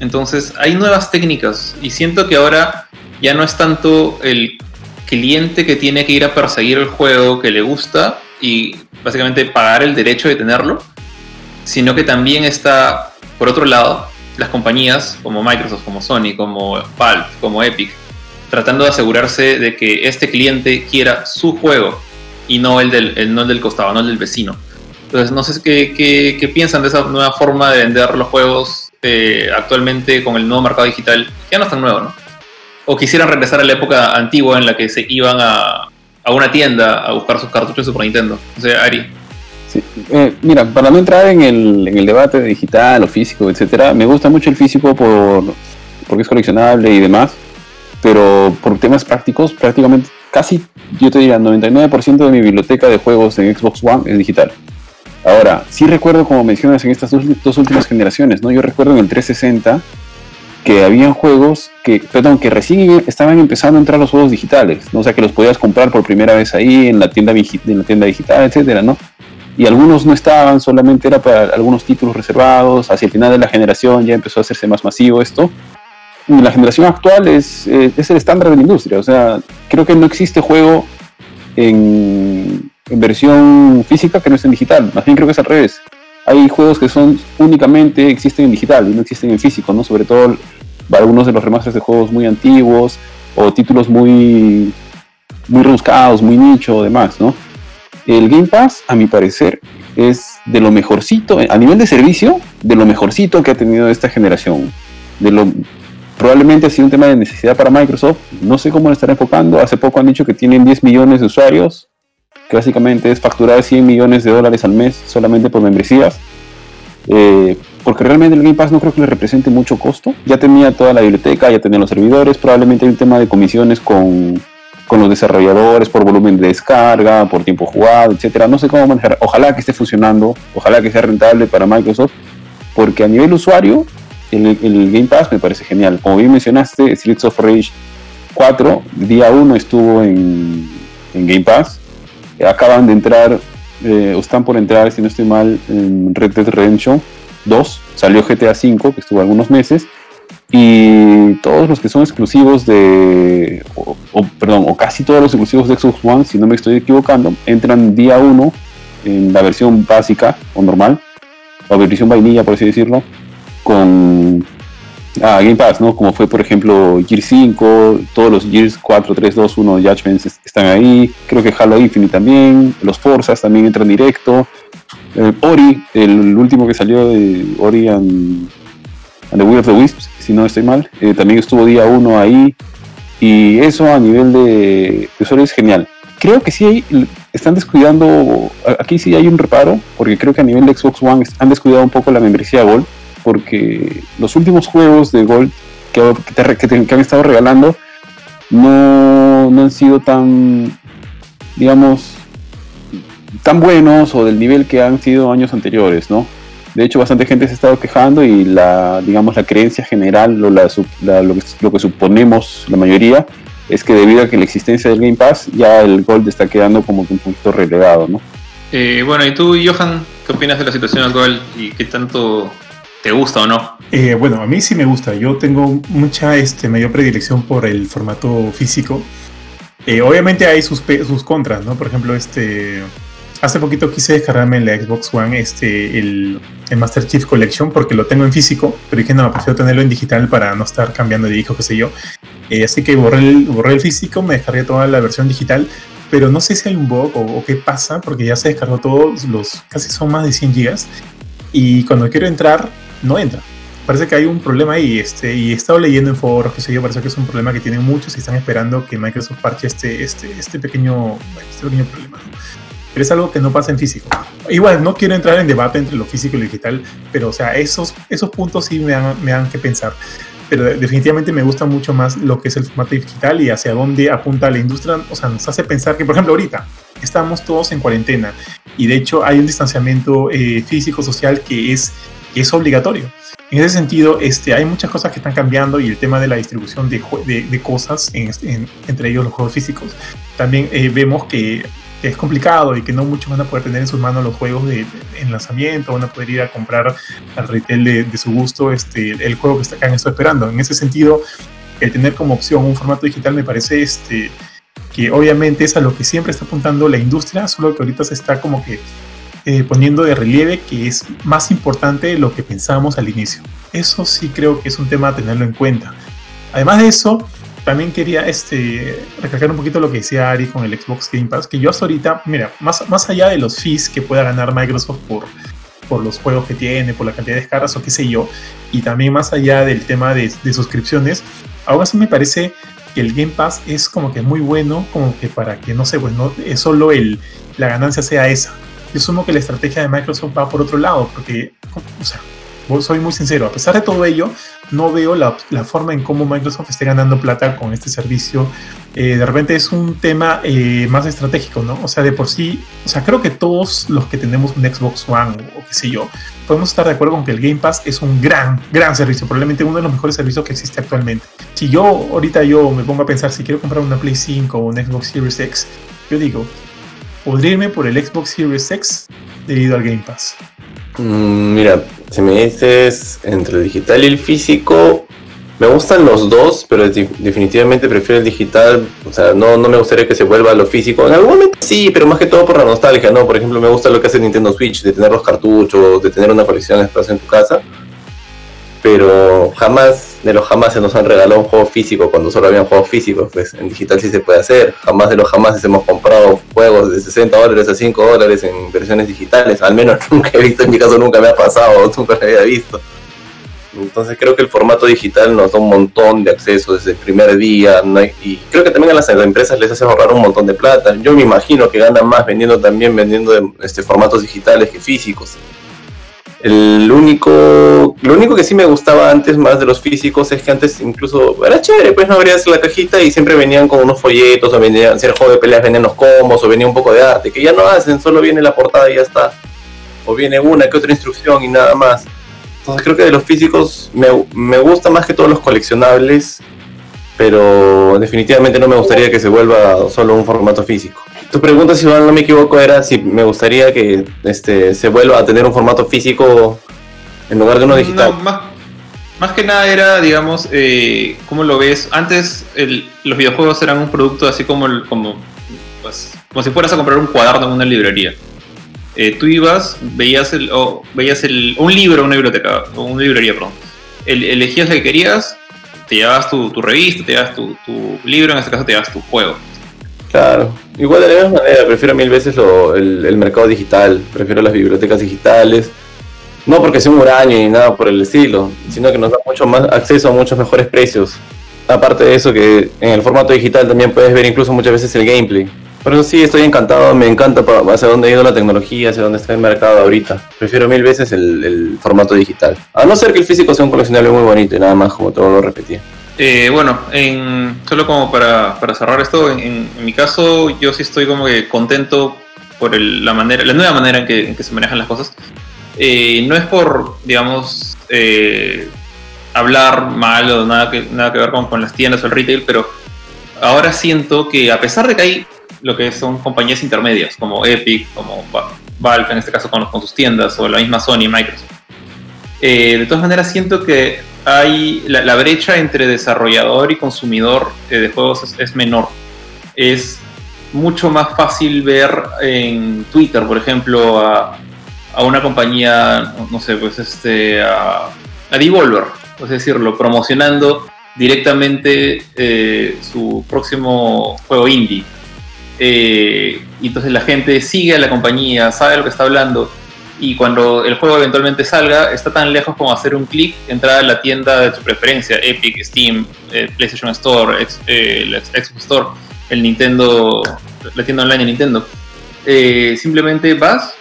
Speaker 2: Entonces, hay nuevas técnicas y siento que ahora ya no es tanto el cliente que tiene que ir a perseguir el juego que le gusta y básicamente pagar el derecho de tenerlo, sino que también está, por otro lado, las compañías como Microsoft, como Sony, como Valve, como Epic, tratando de asegurarse de que este cliente quiera su juego y no el del, no el del costado, no el del vecino. Entonces, no sé qué, piensan de esa nueva forma de vender los juegos eh, actualmente con el nuevo mercado digital, ya no es tan nuevo, ¿no? O quisieran regresar a la época antigua en la que se iban a, a una tienda a buscar sus cartuchos de Super Nintendo. O sea, Ari.
Speaker 3: Sí. Eh, mira, para no entrar en el, en el debate de digital o físico, etcétera, me gusta mucho el físico por, porque es coleccionable y demás, pero por temas prácticos, prácticamente casi, yo te diría, 99% de mi biblioteca de juegos en Xbox One es digital. Ahora, sí recuerdo, como mencionas, en estas dos, últimas generaciones, ¿no? Yo recuerdo en el 360 que habían juegos que, perdón, que recién estaban empezando a entrar los juegos digitales, ¿no? O sea, que los podías comprar por primera vez ahí en la tienda, en la tienda digital, etcétera, ¿no? Y algunos no estaban, solamente era para algunos títulos reservados. Hacia el final de la generación ya empezó a hacerse más masivo esto. Y la generación actual es, eh, es el estándar de la industria. O sea, creo que no existe juego en, en versión física que no es en digital. Más creo que es al revés. hay juegos que son únicamente existen en digital y no existen en físico, ¿no? Sobre todo algunos de los remasters de juegos muy antiguos o títulos muy muy rebuscados, muy nicho, demás, ¿no? El Game Pass, a mi parecer, es de lo mejorcito, a nivel de servicio, de lo mejorcito que ha tenido esta generación. De lo, probablemente ha sido un tema de necesidad para Microsoft. No sé cómo lo están enfocando. Hace poco han dicho que tienen 10 millones de usuarios, que básicamente es facturar 100 millones de dólares al mes solamente por membresías. Eh, porque realmente el Game Pass no creo que le represente mucho costo. Ya tenía toda la biblioteca, ya tenía los servidores. Probablemente hay un tema de comisiones con con los desarrolladores por volumen de descarga, por tiempo jugado, etcétera. No sé cómo manejar. Ojalá que esté funcionando, ojalá que sea rentable para Microsoft, porque a nivel usuario, el, Game Pass me parece genial. Como bien mencionaste, Streets of Rage 4, día 1 estuvo en, Game Pass. Acaban de entrar, eh, o están por entrar, si no estoy mal, en Red Dead Redemption 2. Salió GTA 5, que estuvo algunos meses y todos los que son exclusivos de, perdón, o casi todos los exclusivos de Xbox One, si no me estoy equivocando, entran día 1 en la versión básica o normal, o versión vainilla por así decirlo, con ah, Game Pass, ¿no? Como fue por ejemplo Gear 5, todos los Gears 4, 3, 2, 1 Judgments están ahí, creo que Halo Infinite también, los Forzas también entran directo, Ori, el último que salió de Ori and, and the Will of the Wisps, si no estoy mal. Eh, también estuvo día uno ahí. Y eso a nivel de, usuario es genial. Creo que sí hay, están descuidando, aquí sí hay un reparo, porque creo que a nivel de Xbox One han descuidado un poco la membresía Gold, porque los últimos juegos de Gold que, que, han estado regalando no, no han sido tan, digamos, tan buenos o del nivel que han sido años anteriores, ¿no? De hecho, bastante gente se ha estado quejando y la, digamos, la creencia general o la, lo, que, suponemos la mayoría es que debido a que la existencia del Game Pass, ya el Gold está quedando como que un punto relegado, ¿no?
Speaker 2: Eh, bueno, ¿y tú, Johan, qué opinas de la situación Gold y qué tanto te gusta o no?
Speaker 1: Eh, bueno, a mí sí me gusta. Yo tengo mucha este, mayor predilección por el formato físico. Eh, obviamente hay sus, sus contras, ¿no? Por ejemplo, este hace poquito quise descargarme en la Xbox One este, el, Master Chief Collection porque lo tengo en físico, pero dije no, prefiero tenerlo en digital para no estar cambiando de hijo, qué sé yo. Eh, así que borré el, borré el físico, me descargué toda la versión digital, pero no sé si hay un bug o, qué pasa porque ya se descargó todos los, casi son más de 100 gigas y cuando quiero entrar, no entra. Parece que hay un problema ahí, este, y he estado leyendo en foros, qué sé yo, parece que es un problema que tienen muchos y están esperando que Microsoft parche este, este, este pequeño, este pequeño problema pero es algo que no pasa en físico. Igual, no quiero entrar en debate entre lo físico y lo digital, pero o sea, esos, esos puntos sí me dan, me dan que pensar. Pero definitivamente me gusta mucho más lo que es el formato digital y hacia dónde apunta la industria. O sea, nos hace pensar que, por ejemplo, ahorita estamos todos en cuarentena y de hecho hay un distanciamiento eh, físico-social que es, es obligatorio. En ese sentido, este, hay muchas cosas que están cambiando y el tema de la distribución de, de, cosas, entre ellos los juegos físicos, también eh, vemos que es complicado y que no muchos van a poder tener en sus manos los juegos de, en lanzamiento, van a poder ir a comprar al retail de, su gusto este, el juego que, está, han estado esperando. En ese sentido, el tener como opción un formato digital me parece este, que obviamente es a lo que siempre está apuntando la industria, solo que ahorita se está como que eh, poniendo de relieve que es más importante de lo que pensábamos al inicio. Eso sí creo que es un tema a tenerlo en cuenta. Además de eso, también quería este, recalcar un poquito lo que decía Ari con el Xbox Game Pass, que yo hasta ahorita, mira, más, más allá de los fees que pueda ganar Microsoft por, por los juegos que tiene, por la cantidad de descargas o qué sé yo, y también más allá del tema de, suscripciones, aún así me parece que el Game Pass es como que muy bueno, como que para que, no sé, pues no es solo el, la ganancia sea esa. Yo sumo que la estrategia de Microsoft va por otro lado, porque, o sea, soy muy sincero, a pesar de todo ello, no veo la, forma en cómo Microsoft esté ganando plata con este servicio. Eh, de repente es un tema eh, más estratégico, ¿no? O sea, de por sí, o sea, creo que todos los que tenemos un Xbox One o, qué sé yo, podemos estar de acuerdo con que el Game Pass es un gran, gran servicio, probablemente uno de los mejores servicios que existe actualmente. Si yo ahorita yo me pongo a pensar si quiero comprar una Play 5 o un Xbox Series X, yo digo, podría por el Xbox Series X debido al Game Pass.
Speaker 4: Mm, mira, si me dices entre el digital y el físico, Me gustan los dos, pero definitivamente prefiero el digital. O sea, no, no me gustaría que se vuelva a lo físico. En algún momento sí, pero más que todo por la nostalgia, ¿no? Por ejemplo, me gusta lo que hace Nintendo Switch, de tener los cartuchos, de tener una colección de espacio en tu casa. Pero jamás, de los jamás se nos han regalado un juego físico cuando solo habían juegos físicos. Pues en digital sí se puede hacer. Jamás de los jamás hemos comprado juegos de 60 dólares a 5 dólares en versiones digitales. Al menos nunca he visto, en mi caso nunca me ha pasado, nunca lo había visto. Entonces creo que el formato digital nos da un montón de acceso desde el primer día y creo que también a las empresas les hace ahorrar un montón de plata. Yo me imagino que ganan más vendiendo también vendiendo este, formatos digitales que físicos. El único, lo único que sí me gustaba antes más de los físicos es que antes incluso era chévere, pues no abrías la cajita y siempre venían con unos folletos o venían, si el juego de peleas venían los combos o venía un poco de arte, que ya no hacen, solo viene la portada y ya está. O viene una que otra instrucción y nada más. Entonces creo que de los físicos me, me gusta más que todos los coleccionables, pero definitivamente no me gustaría que se vuelva solo un formato físico. Tu pregunta, si no me equivoco, era si me gustaría que este se vuelva a tener un formato físico en lugar de uno digital.
Speaker 2: más, más, que nada era, digamos, eh, ¿cómo lo ves? Antes los videojuegos eran un producto así como, como, pues, como si fueras a comprar un cuaderno en una librería. Eh, tú ibas, veías, el, veías el, un libro, una biblioteca, o una librería, perdón. elegías lo que querías, te llevabas tu, revista, te llevabas tu, libro, en este caso te llevabas tu juego.
Speaker 4: Claro, igual de la misma manera, prefiero mil veces el, mercado digital, prefiero las bibliotecas digitales. No porque sea un huraño ni nada por el estilo, sino que nos da mucho más acceso a muchos mejores precios. Aparte de eso, que en el formato digital también puedes ver incluso muchas veces el gameplay. Por eso sí, estoy encantado, me encanta hacia dónde ha ido la tecnología, hacia dónde está el mercado ahorita. Prefiero mil veces el, formato digital. A no ser que el físico sea un coleccionable muy bonito y nada más, como todo lo repetí.
Speaker 2: Eh, bueno, en, solo como para, cerrar esto, en, mi caso yo sí estoy como que contento por la manera, la nueva manera en que, se manejan las cosas. Eh, no es por, digamos, eh, hablar mal o nada que, nada que ver con, con las tiendas o el retail, pero ahora siento que a pesar de que hay lo que son compañías intermedias, como Epic, como Valve, en este caso con, sus tiendas, o la misma Sony Microsoft. Eh, de todas maneras, siento que hay la, brecha entre desarrollador y consumidor eh, de juegos es, menor. Es mucho más fácil ver en Twitter, por ejemplo, a, una compañía, no sé, pues este, a, a Devolver, es decirlo, promocionando directamente eh, su próximo juego indie y entonces la gente sigue a la compañía, sabe lo que está hablando. Y cuando el juego eventualmente salga, está tan lejos como hacer un clic, entrar a la tienda de tu preferencia, Epic, Steam, eh, PlayStation Store, eh, Xbox Store, el Nintendo, la tienda online de Nintendo. simplemente vas,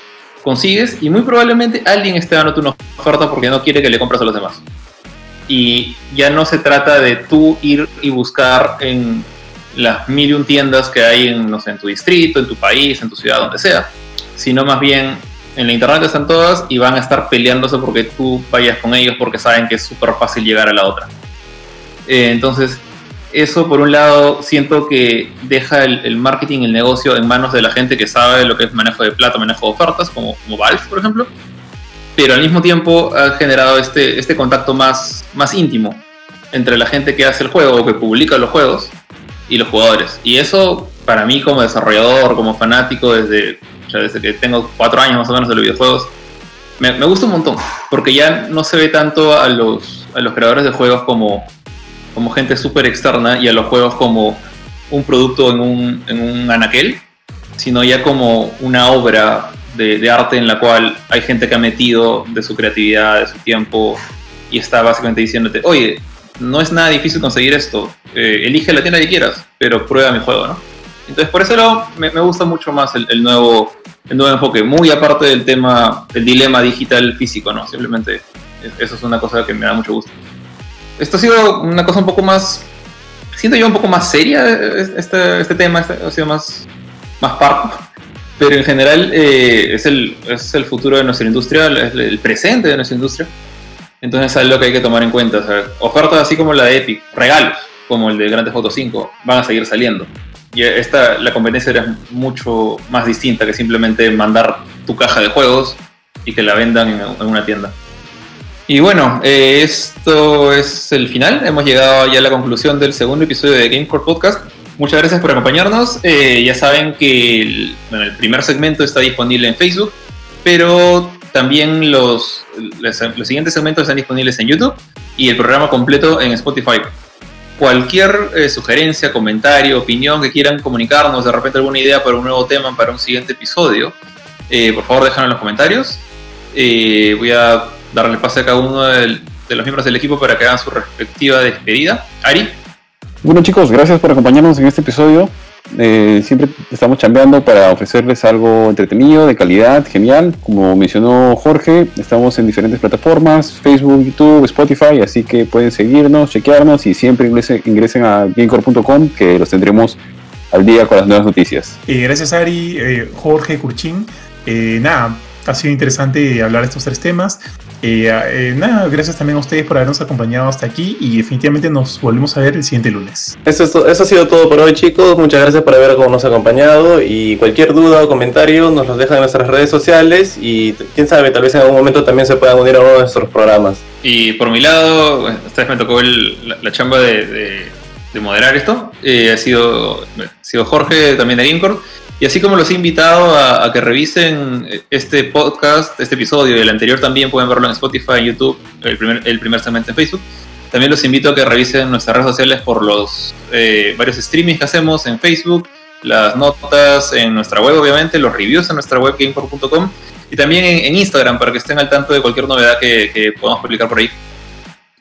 Speaker 2: consigues y muy probablemente alguien esté dándote una oferta porque no quiere que le compres a los demás. Y ya no se trata de tú ir y buscar en las mil y un tiendas que hay en, no sé, en tu distrito, en tu país, en tu ciudad, donde sea, sino más bien en la internet están todas y van a estar peleándose porque tú vayas con ellos porque saben que es súper fácil llegar a la otra. Eh, entonces, eso por un lado siento que deja el, marketing, el negocio en manos de la gente que sabe lo que es manejo de plata, manejo de ofertas, como, como Valve, por ejemplo, pero al mismo tiempo ha generado este, este contacto más, más íntimo entre la gente que hace el juego o que publica los juegos y los jugadores. Y eso, para mí como desarrollador, como fanático, desde, desde que tengo cuatro años más o menos de los videojuegos, me, gusta un montón, porque ya no se ve tanto a los, a los creadores de juegos como, como gente súper externa y a los juegos como un producto en un, en un anaquel, sino ya como una obra de, de, arte en la cual hay gente que ha metido de su creatividad, de su tiempo, y está básicamente diciéndote, oye, no es nada difícil conseguir esto. Eh, elige la tienda que quieras, pero prueba mi juego, ¿no? Entonces, por eso lado, me, gusta mucho más el, nuevo, el nuevo enfoque, muy aparte del tema, del dilema digital físico, ¿no? Simplemente eso es una cosa que me da mucho gusto. Esto ha sido una cosa un poco más, siento yo un poco más seria, este, este tema este, ha sido más, más parco, pero en general eh, es, el, es el futuro de nuestra industria, es el presente de nuestra industria entonces es algo que hay que tomar en cuenta. ofertas así como la de Epic, regalos como el de Grand Theft 5, van a seguir saliendo. Y esta, la competencia era mucho más distinta que simplemente mandar tu caja de juegos y que la vendan en, una tienda. Y bueno, eh, esto es el final. Hemos llegado ya a la conclusión del segundo episodio de Gamecore Podcast. Muchas gracias por acompañarnos. Eh, ya saben que el, primer segmento está disponible en Facebook, pero también los, los, siguientes segmentos están disponibles en YouTube y el programa completo en Spotify. Cualquier eh, sugerencia, comentario, opinión que quieran comunicarnos, de repente alguna idea para un nuevo tema, para un siguiente episodio, eh, por favor déjenlo en los comentarios. voy a darle pase a cada uno de los miembros del equipo para que hagan su respectiva despedida. Ari.
Speaker 3: Bueno chicos, gracias por acompañarnos en este episodio. Eh, siempre estamos chambeando para ofrecerles algo entretenido, de calidad, genial. Como mencionó Jorge, estamos en diferentes plataformas, Facebook, YouTube, Spotify, así que pueden seguirnos, chequearnos y siempre ingresen, a gamecore.com que los tendremos al día con las nuevas noticias.
Speaker 1: Eh, gracias Ari, eh, Jorge, Curchín. nada, ha sido interesante hablar de estos tres temas. Eh, eh, nada, gracias también a ustedes por habernos acompañado hasta aquí y definitivamente nos volvemos a ver el siguiente lunes.
Speaker 4: Eso, es, eso ha sido todo por hoy chicos, muchas gracias por habernos acompañado y cualquier duda o comentario nos los dejan en nuestras redes sociales y quién sabe, tal vez en algún momento también se puedan unir a uno de nuestros programas.
Speaker 2: Y por mi lado, esta vez me tocó el, la, la, chamba de, de, de moderar esto, eh, ha, sido, ha sido Jorge también de Gamecore. Y así como los he invitado a, que revisen este podcast, este episodio y el anterior también pueden verlo en Spotify, en YouTube, el primer, el primer segmento en Facebook. También los invito a que revisen nuestras redes sociales por los eh, varios streamings que hacemos en Facebook, las notas en nuestra web, obviamente, los reviews en nuestra web gamecore.com y también en, Instagram para que estén al tanto de cualquier novedad que, que, podamos publicar por ahí.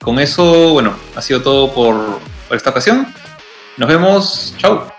Speaker 2: Con eso, bueno, ha sido todo por, por esta ocasión. Nos vemos. Chao.